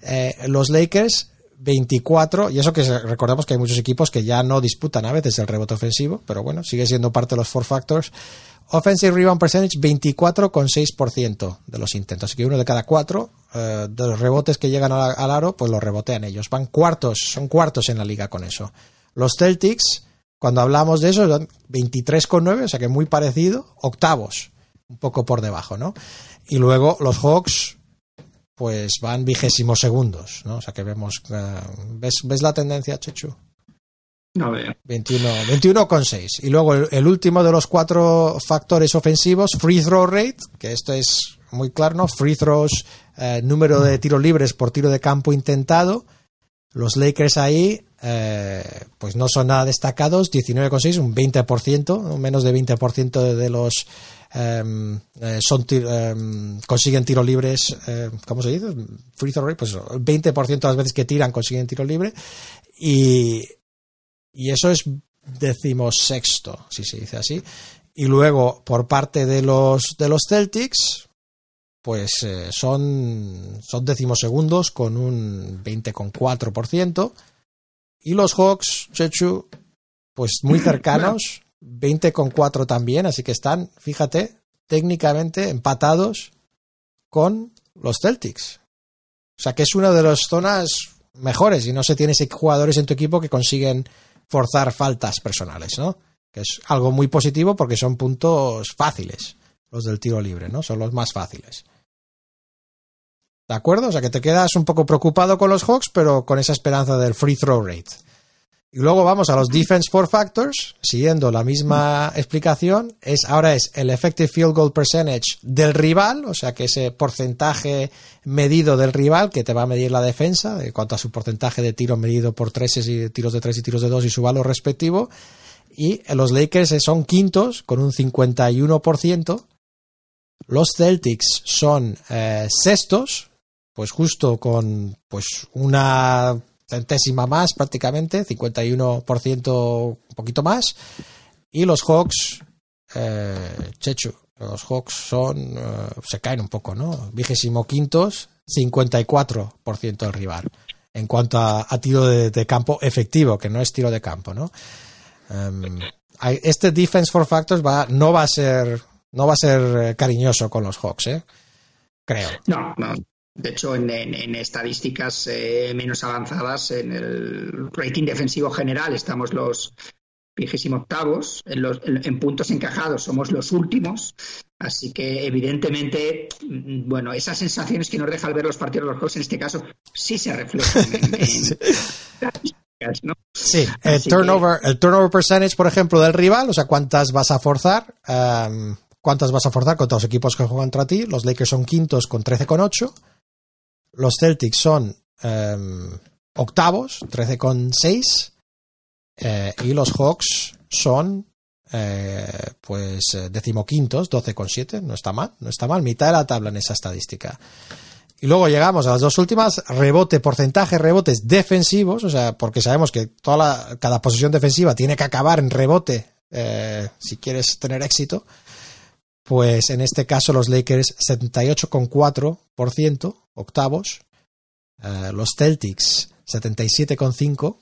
Eh, los Lakers 24, y eso que recordemos que hay muchos equipos que ya no disputan a veces el rebote ofensivo, pero bueno, sigue siendo parte de los four factors. Offensive rebound percentage 24,6% de los intentos, así que uno de cada cuatro eh, de los rebotes que llegan al aro, pues los rebotean ellos. Van cuartos, son cuartos en la liga con eso. Los Celtics, cuando hablamos de eso, son 23,9, o sea que muy parecido, octavos, un poco por debajo, ¿no? Y luego los Hawks, pues van vigésimos segundos, ¿no? O sea que vemos, eh, ¿ves, ¿ves la tendencia, Chechu? No veo. 21, 21,6. Y luego el, el último de los cuatro factores ofensivos, free throw rate, que esto es muy claro, ¿no? Free throws, eh, número de tiros libres por tiro de campo intentado. Los Lakers ahí, eh, pues no son nada destacados, 19,6, un 20%, ¿no? menos de 20% de, de los son tir- em, consiguen tiros libres, eh, ¿cómo se dice? Free throw rate, pues eso, el 20% de las veces que tiran consiguen tiro libre. Y, y eso es decimosexto, si se dice así. Y luego, por parte de los, de los Celtics, pues eh, son, son decimosegundos con un 20,4%. Y los Hawks, Chechu, pues muy (coughs) cercanos, 20,4 también, así que están, fíjate, técnicamente empatados con los Celtics. O sea que es una de las zonas mejores y no se tienes jugadores en tu equipo que consiguen forzar faltas personales, ¿no? Que es algo muy positivo porque son puntos fáciles, los del tiro libre, ¿no? Son los más fáciles. ¿De acuerdo? O sea que te quedas un poco preocupado con los Hawks, pero con esa esperanza del free throw rate. Y luego vamos a los defense four factors, siguiendo la misma explicación, es ahora es el effective field goal percentage del rival, o sea que ese porcentaje medido del rival que te va a medir la defensa, en cuanto a su porcentaje de tiro medido por treses y tiros de tres y tiros de dos y su valor respectivo. Y los Lakers son quintos con un 51%. Los Celtics son eh, sextos, pues justo con pues una centésima más prácticamente, 51% un poquito más. Y los Hawks, eh, Chechu, los Hawks son, eh, se caen un poco, ¿no? Vigésimo quintos, 54% el rival. En cuanto a, tiro de, campo efectivo, que no es tiro de campo, ¿no? Hay- este defense for factors va, no va a ser, no va a ser eh, cariñoso con los Hawks, ¿eh? Creo. No, no. De hecho, en, en- en estadísticas eh, menos avanzadas, en el rating defensivo general estamos los vigésimo octavos, en, los, en- puntos encajados somos los últimos, así que evidentemente, mm, bueno, esas sensaciones que nos deja al ver los partidos de los Hawks en este caso sí se reflejan en, (laughs) estadísticas, ¿no? Sí, el turnover, el turnover percentage, por ejemplo, del rival, o sea, cuántas vas a forzar, um, cuántas vas a forzar contra los equipos que juegan contra ti. Los Lakers son quintos con 13,8. Los Celtics son um, octavos, 13,6. Eh, y los Hawks son, eh, pues, eh, decimoquintos, 12,7. No está mal, no está mal. Mitad de la tabla en esa estadística. Y luego llegamos a las dos últimas, rebote, porcentaje, rebotes defensivos, o sea, porque sabemos que toda la- cada posición defensiva tiene que acabar en rebote eh, si quieres tener éxito. Pues en este caso los Lakers 78,4%, octavos. Eh, los Celtics 77,5%,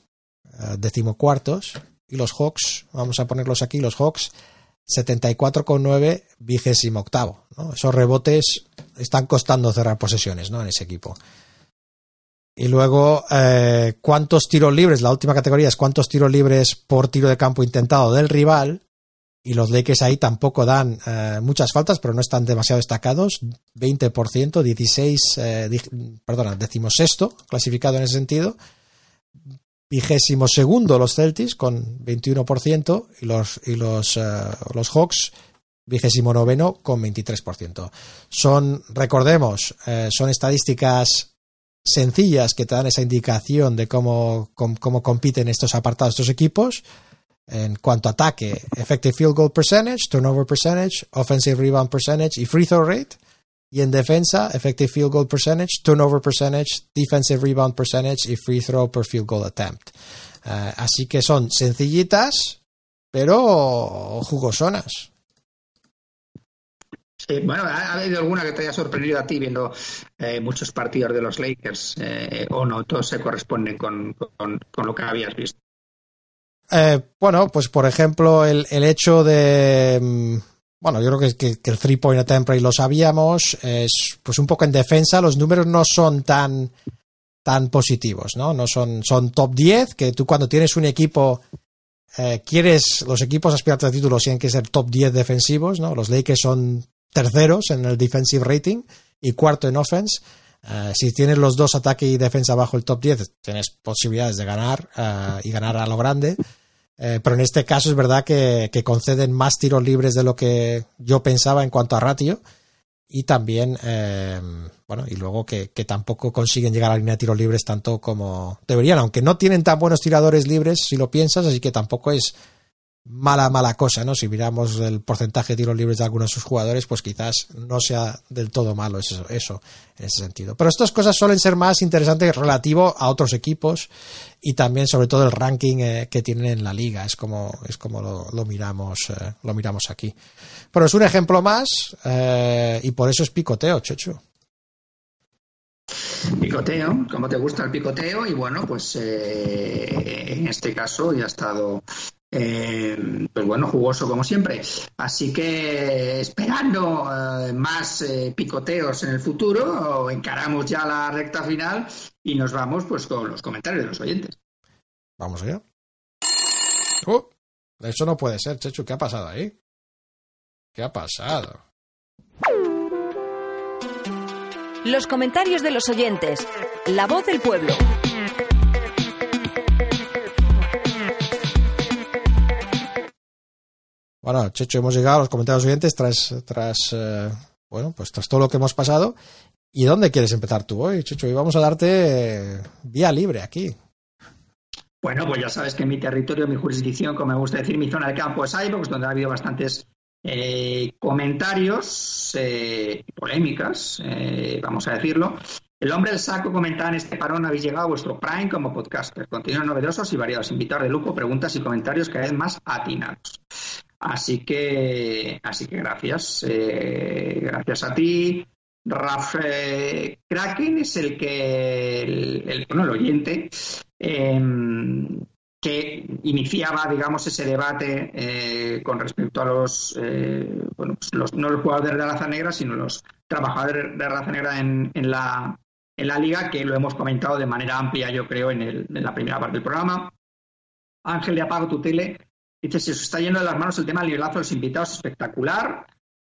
eh, decimocuartos. Y los Hawks, vamos a ponerlos aquí, los Hawks 74,9 vigésimo octavo. ¿no? Esos rebotes están costando cerrar posesiones ¿no? en ese equipo. Y luego, eh, ¿cuántos tiros libres? La última categoría es cuántos tiros libres por tiro de campo intentado del rival. Y los Lakers ahí tampoco dan eh, muchas faltas, pero no están demasiado destacados. 20%, 16, eh, perdona, decimosexto clasificado en ese sentido. Vigésimo segundo los Celtics con 21% y los, y los, eh, los Hawks vigésimo noveno con 23%. Son, recordemos, eh, son estadísticas sencillas que te dan esa indicación de cómo, cómo compiten estos apartados, estos equipos. En cuanto a ataque, effective field goal percentage, turnover percentage, offensive rebound percentage y free throw rate. Y en defensa, effective field goal percentage, turnover percentage, defensive rebound percentage y free throw per field goal attempt. Eh, así que son sencillitas, pero jugosonas. Sí, bueno, ¿ha, ha habido alguna que te haya sorprendido a ti viendo eh, muchos partidos de los Lakers eh, o no? Todos se corresponden con- con lo que habías visto. Eh, bueno, pues por ejemplo, el, el hecho de. mm, Bueno, yo creo que, que- el three point attempt rate lo sabíamos. Es pues un poco en defensa. Los números no son tan, tan positivos, ¿no? No son, son top 10, que tú cuando tienes un equipo. eh, quieres. Los equipos aspirantes a títulos tienen que ser top 10 defensivos, ¿no? Los Lakers son terceros en el defensive rating y cuarto en offense. Eh, si tienes los dos ataque y defensa bajo el top 10, tienes posibilidades de ganar eh, y ganar a lo grande. Eh, pero en este caso es verdad que, que conceden más tiros libres de lo que yo pensaba en cuanto a ratio. Y también, eh, bueno, y luego que, que tampoco consiguen llegar a la línea de tiros libres tanto como deberían, aunque no tienen tan buenos tiradores libres si lo piensas, así que tampoco es mala, mala cosa, ¿no? Si miramos el porcentaje de tiros libres de algunos de sus jugadores, pues quizás no sea del todo malo eso, eso en ese sentido. Pero estas cosas suelen ser más interesantes relativo a otros equipos y también sobre todo el ranking eh, que tienen en la liga. Es como, es como lo, miramos, eh, lo miramos aquí. Pero es un ejemplo más eh, y por eso es picoteo, Chechu. Picoteo, como te gusta el picoteo, y bueno, pues en este caso ya ha estado, eh, pues bueno, jugoso como siempre. Así que esperando eh, más eh, picoteos en el futuro, encaramos ya la recta final y nos vamos pues con los comentarios de los oyentes. Vamos allá. Uh, eso no puede ser, Chechu. ¿Qué ha pasado ahí? ¿Qué ha pasado? Los comentarios de los oyentes. La voz del pueblo. Bueno, Checho, hemos llegado a los comentarios oyentes tras, tras eh, bueno, pues tras todo lo que hemos pasado. ¿Y dónde quieres empezar tú hoy, Checho? Hoy vamos a darte eh, vía libre aquí. Bueno, pues ya sabes que mi territorio, mi jurisdicción, como me gusta decir, mi zona de campo es iVoox, donde ha habido bastantes eh, comentarios eh, polémicas, vamos a decirlo. El hombre del saco comentaba en este parón, habéis llegado a vuestro prime como podcaster. Contenidos novedosos y variados, invitados de lujo, preguntas y comentarios cada vez más atinados. Así que, así que gracias, eh, gracias a ti. Raf eh, Kraken es el que, el, el- bueno, el oyente, eh, que iniciaba, digamos, ese debate eh, con respecto a los, bueno, pues no los jugadores de raza negra, sino los trabajadores de raza negra en, en la, en la liga, que lo hemos comentado de manera amplia, yo creo, en, el- en la primera parte del programa. Ángel de Apago tu tele dice: Se os está yendo de las manos el tema del nivelazo de los invitados, espectacular.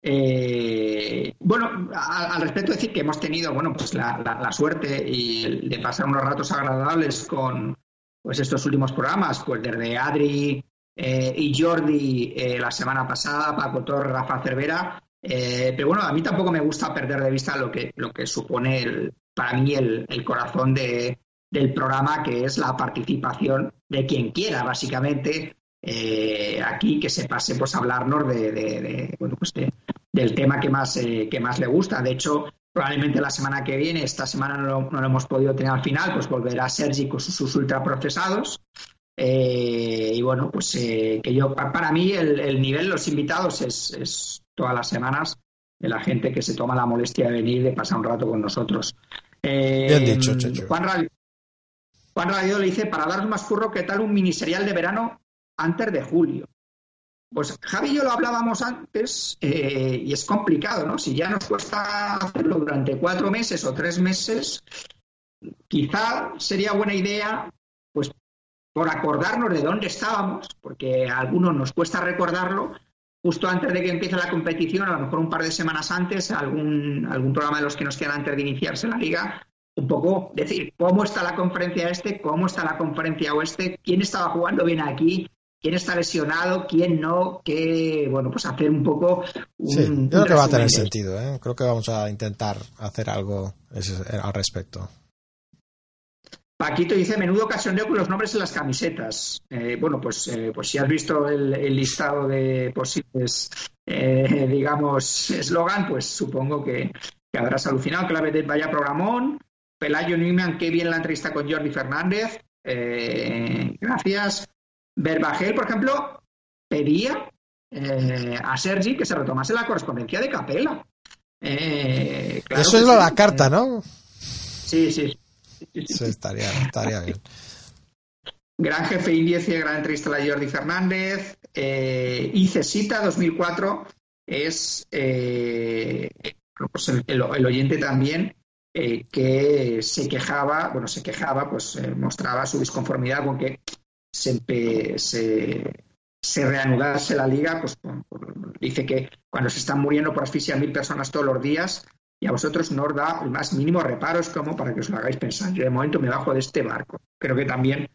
Eh, bueno, al respecto decir que hemos tenido, bueno, pues la, la- suerte y de pasar unos ratos agradables con pues estos últimos programas, pues desde Adri eh, y Jordi eh, la semana pasada, Paco Torre, Rafa Cervera. Pero bueno, a mí tampoco me gusta perder de vista lo que, lo que supone para mí el, el corazón de, del programa, que es la participación de quien quiera, básicamente, eh, aquí que se pase pues a hablarnos de, de- de, bueno, pues de- del tema que más, eh, que más le gusta. De hecho, probablemente la semana que viene, esta semana no lo, no lo hemos podido tener al final, pues volverá Sergi con sus, sus ultraprocesados. Eh, y bueno, pues que yo, pa- para mí, el, el nivel los invitados es, es todas las semanas de la gente que se toma la molestia de venir, de pasar un rato con nosotros. Eh, Bien dicho. Juan, Ra- Juan Radio le dice, para daros más curro, ¿qué tal un miniserial de verano antes de julio? Pues Javi y yo lo hablábamos antes eh, y es complicado, ¿no? Si ya nos cuesta hacerlo durante cuatro meses o tres meses, quizá sería buena idea, pues por acordarnos de dónde estábamos, porque a algunos nos cuesta recordarlo, justo antes de que empiece la competición, a lo mejor un par de semanas antes, algún, algún programa de los que nos quedan antes de iniciarse la liga, un poco decir cómo está la conferencia este, cómo está la conferencia oeste, quién estaba jugando bien aquí, quién está lesionado, quién no, que, bueno, pues hacer un poco un, Sí, yo un creo que va a tener sentido. ¿eh? Creo que vamos a intentar hacer algo ese- al respecto. Paquito dice, menudo cachondeo con los nombres en las camisetas. Eh, bueno, pues, eh, pues si has visto el, el listado de posibles, eh, (laughs) digamos, eslogan, pues supongo que, que habrás alucinado. Clave de vaya programón. Pelayo Newman, qué bien la entrevista con Jordi Fernández. Eh, gracias. Verbagel, por ejemplo, pedía eh, a Sergi que se retomase la correspondencia de Capela. Eh, claro Eso es lo de sí. la carta, ¿no? Sí, sí. sí, estaría, estaría bien. Gran jefe índice, gran entrevista a la Jordi Fernández. Eh, y Cesita 2004 es eh, pues el, el- el oyente también eh, que se quejaba, bueno, se quejaba, pues eh, mostraba su disconformidad con que se, reanudase la liga. Pues dice que cuando se están muriendo por asfixia mil personas todos los días y a vosotros no os da el más mínimo reparo, es como para que os lo hagáis pensar. Yo de momento me bajo de este barco. Creo que también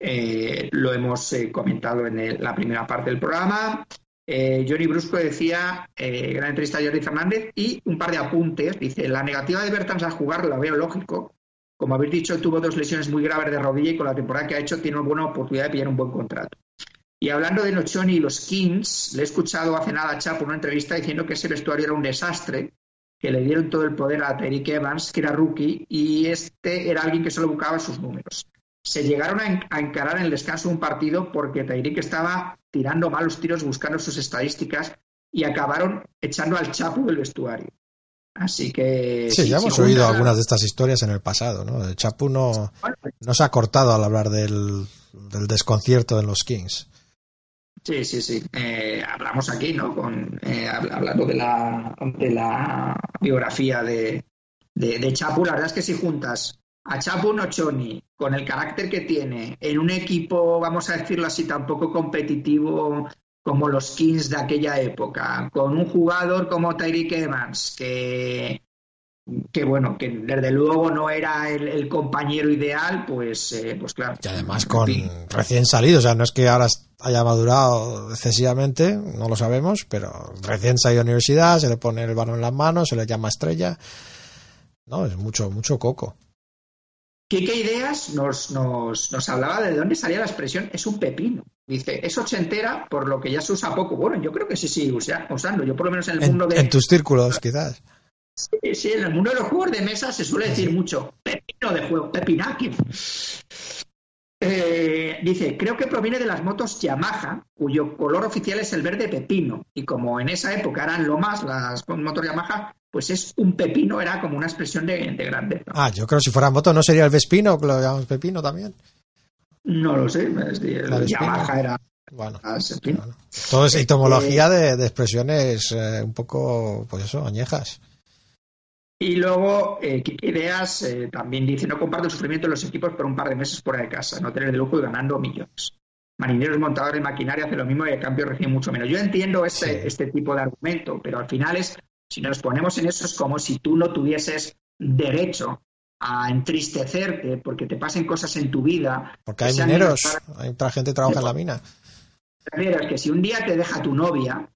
eh, lo hemos eh, comentado en la primera parte del programa. Eh, Johnny Brusco decía, gran entrevista a Jordi Fernández, y un par de apuntes. Dice, la negativa de Bertans a jugar la veo lógico. Como habéis dicho, tuvo dos lesiones muy graves de rodilla y con la temporada que ha hecho tiene una buena oportunidad de pillar un buen contrato. Y hablando de Nochoni y los Kings, le he escuchado hace nada a Chapo una entrevista diciendo que ese vestuario era un desastre, que le dieron todo el poder a Tyreek Evans, que era rookie, y este era alguien que solo buscaba sus números. Se llegaron a, en- a encarar en el descanso de un partido porque Tyreek estaba tirando malos tiros buscando sus estadísticas y acabaron echando al Chapo del vestuario. Así que... Sí, ya si hemos oído algunas de estas historias en el pasado, ¿no? El Chapu no, Bueno, no se ha cortado al hablar del, del desconcierto en los Kings. Sí, sí, sí. Eh, hablamos aquí, ¿no? Con, eh, hab- hablando de la, de la biografía de, de, de Chapu, la verdad es que si juntas a Chapu Nochoni con el carácter que tiene en un equipo, vamos a decirlo así, tan poco competitivo como los Kings de aquella época, con un jugador como Tyreek Evans, que, que bueno, que desde luego no era el, compañero ideal, pues, eh, pues claro. Y además con recién salido, o sea, no es que ahora haya madurado excesivamente, no lo sabemos, pero recién salido de universidad, se le pone el balón en las manos, se le llama estrella. No, es mucho, mucho coco. Quique Ideas nos, nos, nos hablaba de dónde salía la expresión es un pepino. Dice, es ochentera, por lo que ya se usa poco. Bueno, yo creo que sí usa- usando. Yo por lo menos en el En, mundo de... en tus círculos, quizás. Sí, sí, en el mundo de los juegos de mesa se suele decir mucho pepino de juego, pepinaki. Eh, dice, creo que proviene de las motos Yamaha, cuyo color oficial es el verde pepino. Y como en esa época eran lo más las motos Yamaha, pues es un pepino, era como una expresión de, de grandeza. Ah, yo creo que si fuera moto no sería el Vespino, que lo llamamos Pepino también. No lo sé, La el. Yamaha era Bueno, todo es etimología de, de expresiones eh, un poco, pues eso, añejas. Y luego, eh, Ideas eh, también dice, no comparto el sufrimiento de los equipos por un par de meses fuera de casa, no tener de lujo y ganando millones. Marineros montadores de maquinaria hacen lo mismo y a cambio reciben mucho menos. Yo entiendo este, Sí. este tipo de argumento, pero al final es, si nos ponemos en eso, es como si tú no tuvieses derecho a entristecerte porque te pasen cosas en tu vida. Porque que hay mineros, hay otra gente que trabaja en la mina. Es que si un día te deja tu novia,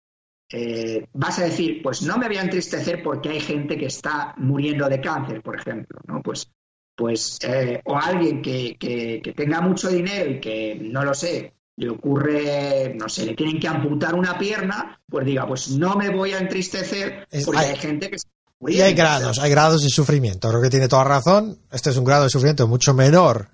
eh, vas a decir, pues no me voy a entristecer porque hay gente que está muriendo de cáncer, por ejemplo, ¿no? Pues, pues eh, o alguien que, que- que tenga mucho dinero y que, no lo sé, le ocurre, no sé, le tienen que amputar una pierna, pues diga, pues no me voy a entristecer porque hay- hay, gente que está Y hay grados, hay grados de sufrimiento. Creo que tiene toda razón. Este es un grado de sufrimiento mucho menor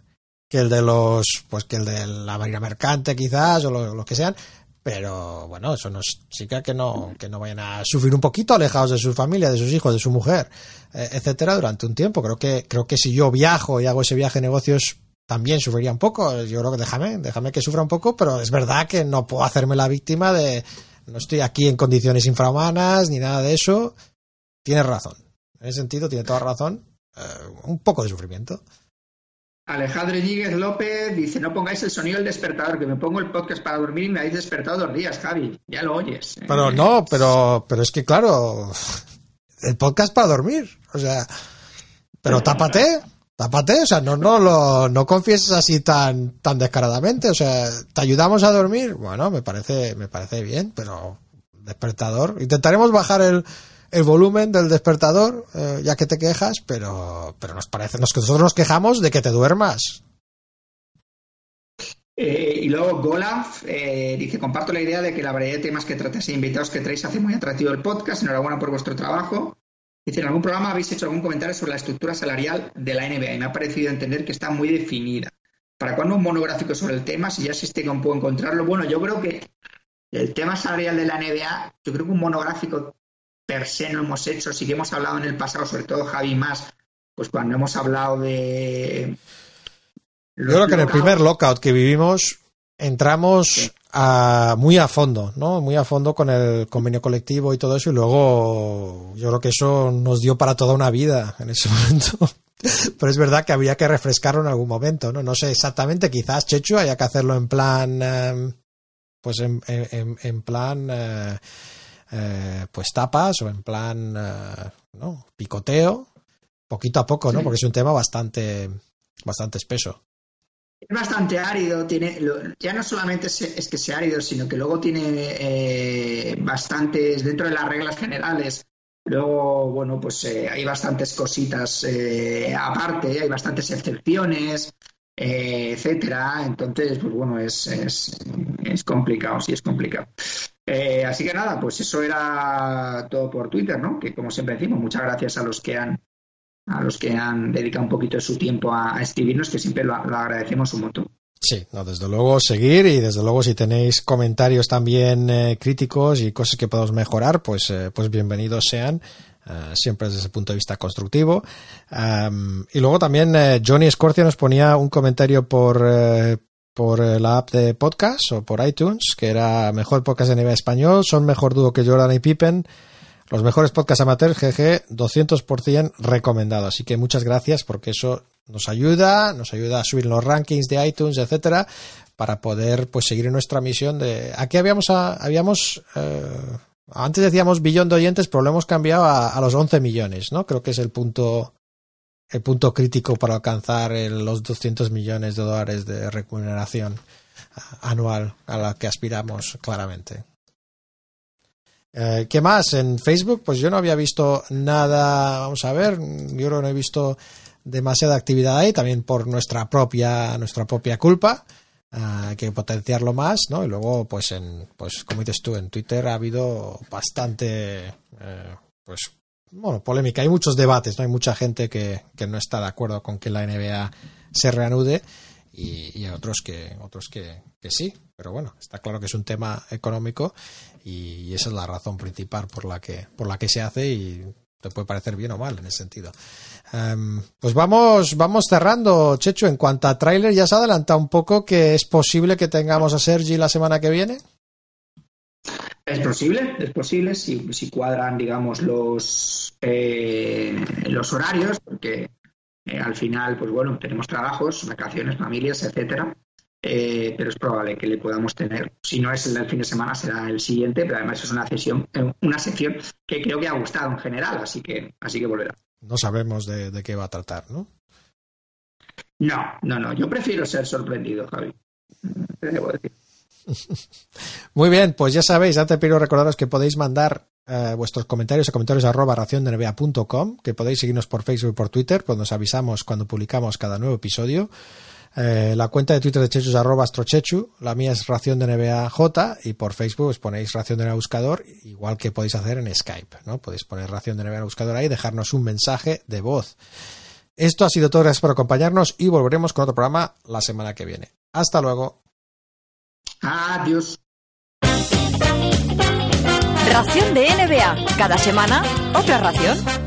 que el de los, pues que el de la marina mercante quizás o lo- los que sean. Pero bueno, eso no significa que no, que no vayan a sufrir un poquito alejados de su familia, de sus hijos, de su mujer, eh, etcétera, durante un tiempo. Creo que, creo que si yo viajo y hago ese viaje de negocios, también sufriría un poco. Yo creo que déjame, déjame que sufra un poco, pero es verdad que no puedo hacerme la víctima de, no estoy aquí en condiciones infrahumanas ni nada de eso. Tienes razón. En ese sentido, tiene toda razón. Eh, un poco de sufrimiento. Alejandro Íñiguez López dice, no pongáis el sonido del despertador, que me pongo el podcast para dormir y me habéis despertado dos días, Javi. Ya lo oyes. ¿eh? Pero no, pero, pero es que claro, el podcast para dormir. O sea, pero tápate, tápate, o sea, no, no lo, no confieses así tan, tan descaradamente. O sea, ¿te ayudamos a dormir? Bueno, me parece, me parece bien, pero despertador. Intentaremos bajar el, el volumen del despertador, eh, ya que te quejas, pero, pero nos parece, nos, nosotros nos quejamos de que te duermas. Eh, y luego Golaf eh, dice, comparto la idea de que la variedad de temas que tratáis e invitados que traéis hace muy atractivo el podcast. Enhorabuena por vuestro trabajo. Dice, en algún programa habéis hecho algún comentario sobre la estructura salarial de la NBA y me ha parecido entender que está muy definida. ¿Para cuándo un monográfico sobre el tema? Si ya existe, ¿cómo puedo encontrarlo? Bueno, yo creo que el tema salarial de la NBA, yo creo que un monográfico per se no hemos hecho, sí que hemos hablado en el pasado, sobre todo Javi más, pues cuando hemos hablado de... Yo creo que en el primer lockout que vivimos entramos a, muy a fondo, ¿no? Muy a fondo con el convenio colectivo y todo eso y luego yo creo que eso nos dio para toda una vida en ese (laughs) momento. Pero es verdad que había que refrescarlo en algún momento, ¿no? No sé exactamente, quizás Chechu haya que hacerlo en plan, eh, pues en, en, en plan, eh, eh, pues tapas o en plan, eh, ¿no? Picoteo, poquito a poco, ¿no? Sí. Porque es un tema bastante, bastante espeso. Es bastante árido, tiene, ya no solamente es, que sea árido, sino que luego tiene eh, bastantes, dentro de las reglas generales, luego, bueno, pues eh, hay bastantes cositas eh, aparte, hay bastantes excepciones, etcétera. Entonces, pues bueno, es, es, complicado, sí es complicado. Así que nada, pues eso era todo por Twitter, ¿no? Que como siempre decimos, muchas gracias a los que han a los que han dedicado un poquito de su tiempo a, escribirnos, que siempre lo, agradecemos un montón. Sí, no, desde luego seguir y desde luego si tenéis comentarios también eh, críticos y cosas que podemos mejorar, pues, eh, pues bienvenidos sean. eh, siempre desde ese punto de vista constructivo. Y luego también eh, Johnny Scorcia nos ponía un comentario por, por la app de podcast o por iTunes, que era mejor podcast de nivel español, son mejor dúo que Jordan y Pippen. Los mejores podcasts amateurs, GG, 200% recomendado. Así que muchas gracias porque eso nos ayuda, nos ayuda a subir los rankings de iTunes, etcétera, para poder pues seguir nuestra misión de. Aquí habíamos, a- habíamos eh, antes decíamos billón de oyentes, pero lo hemos cambiado a, a los 11 millones, ¿no? Creo que es el punto el punto crítico para alcanzar el- los 200 millones de dólares de remuneración a- anual a la que aspiramos claramente. Eh, ¿Qué más? En Facebook, pues yo no había visto nada, vamos a ver, yo creo que no he visto demasiada actividad ahí, también por nuestra propia, nuestra propia culpa. Ah, hay que potenciarlo más, ¿no? Y luego, pues en, pues como dices tú, en Twitter ha habido bastante, eh, pues, bueno, polémica. Hay muchos debates, ¿no? Hay mucha gente que, que no está de acuerdo con que la NBA se reanude y, y otros que, otros que, que sí. Pero bueno, está claro que es un tema económico y, esa es la razón principal por la que, por la que se hace y te puede parecer bien o mal en ese sentido. Em, pues vamos, vamos cerrando, Chechu. En cuanto a tráiler, ya se ha adelantado un poco que es posible que tengamos a Sergi la semana que viene. Es posible, es posible si, si cuadran, digamos, los, eh, los horarios, porque eh, al final, pues bueno, tenemos trabajos, vacaciones, familias, etcétera. Eh, pero es probable que le podamos tener. Si no es el del fin de semana, será el siguiente, pero además es una sesión, eh, una sección que creo que ha gustado en general, así que, así que volverá. No sabemos de, de qué va a tratar, ¿no? No, no, no. Yo prefiero ser sorprendido, Javi. Te debo decir. (laughs) Muy bien, pues ya sabéis, antes pido recordaros que podéis mandar eh, vuestros comentarios a comentarios arroba raciondenba.com, que podéis seguirnos por Facebook y por Twitter, pues nos avisamos cuando publicamos cada nuevo episodio. Eh, la cuenta de Twitter de Chechu es arroba astrochechu, la mía es ración de NBA J y por Facebook os ponéis ración de NBA buscador, igual que podéis hacer en Skype, ¿no? Podéis poner ración de NBA buscador ahí y dejarnos un mensaje de voz. Esto ha sido todo, gracias por acompañarnos y volveremos con otro programa la semana que viene. Hasta luego. Adiós. Ración de NBA. Cada semana, otra ración.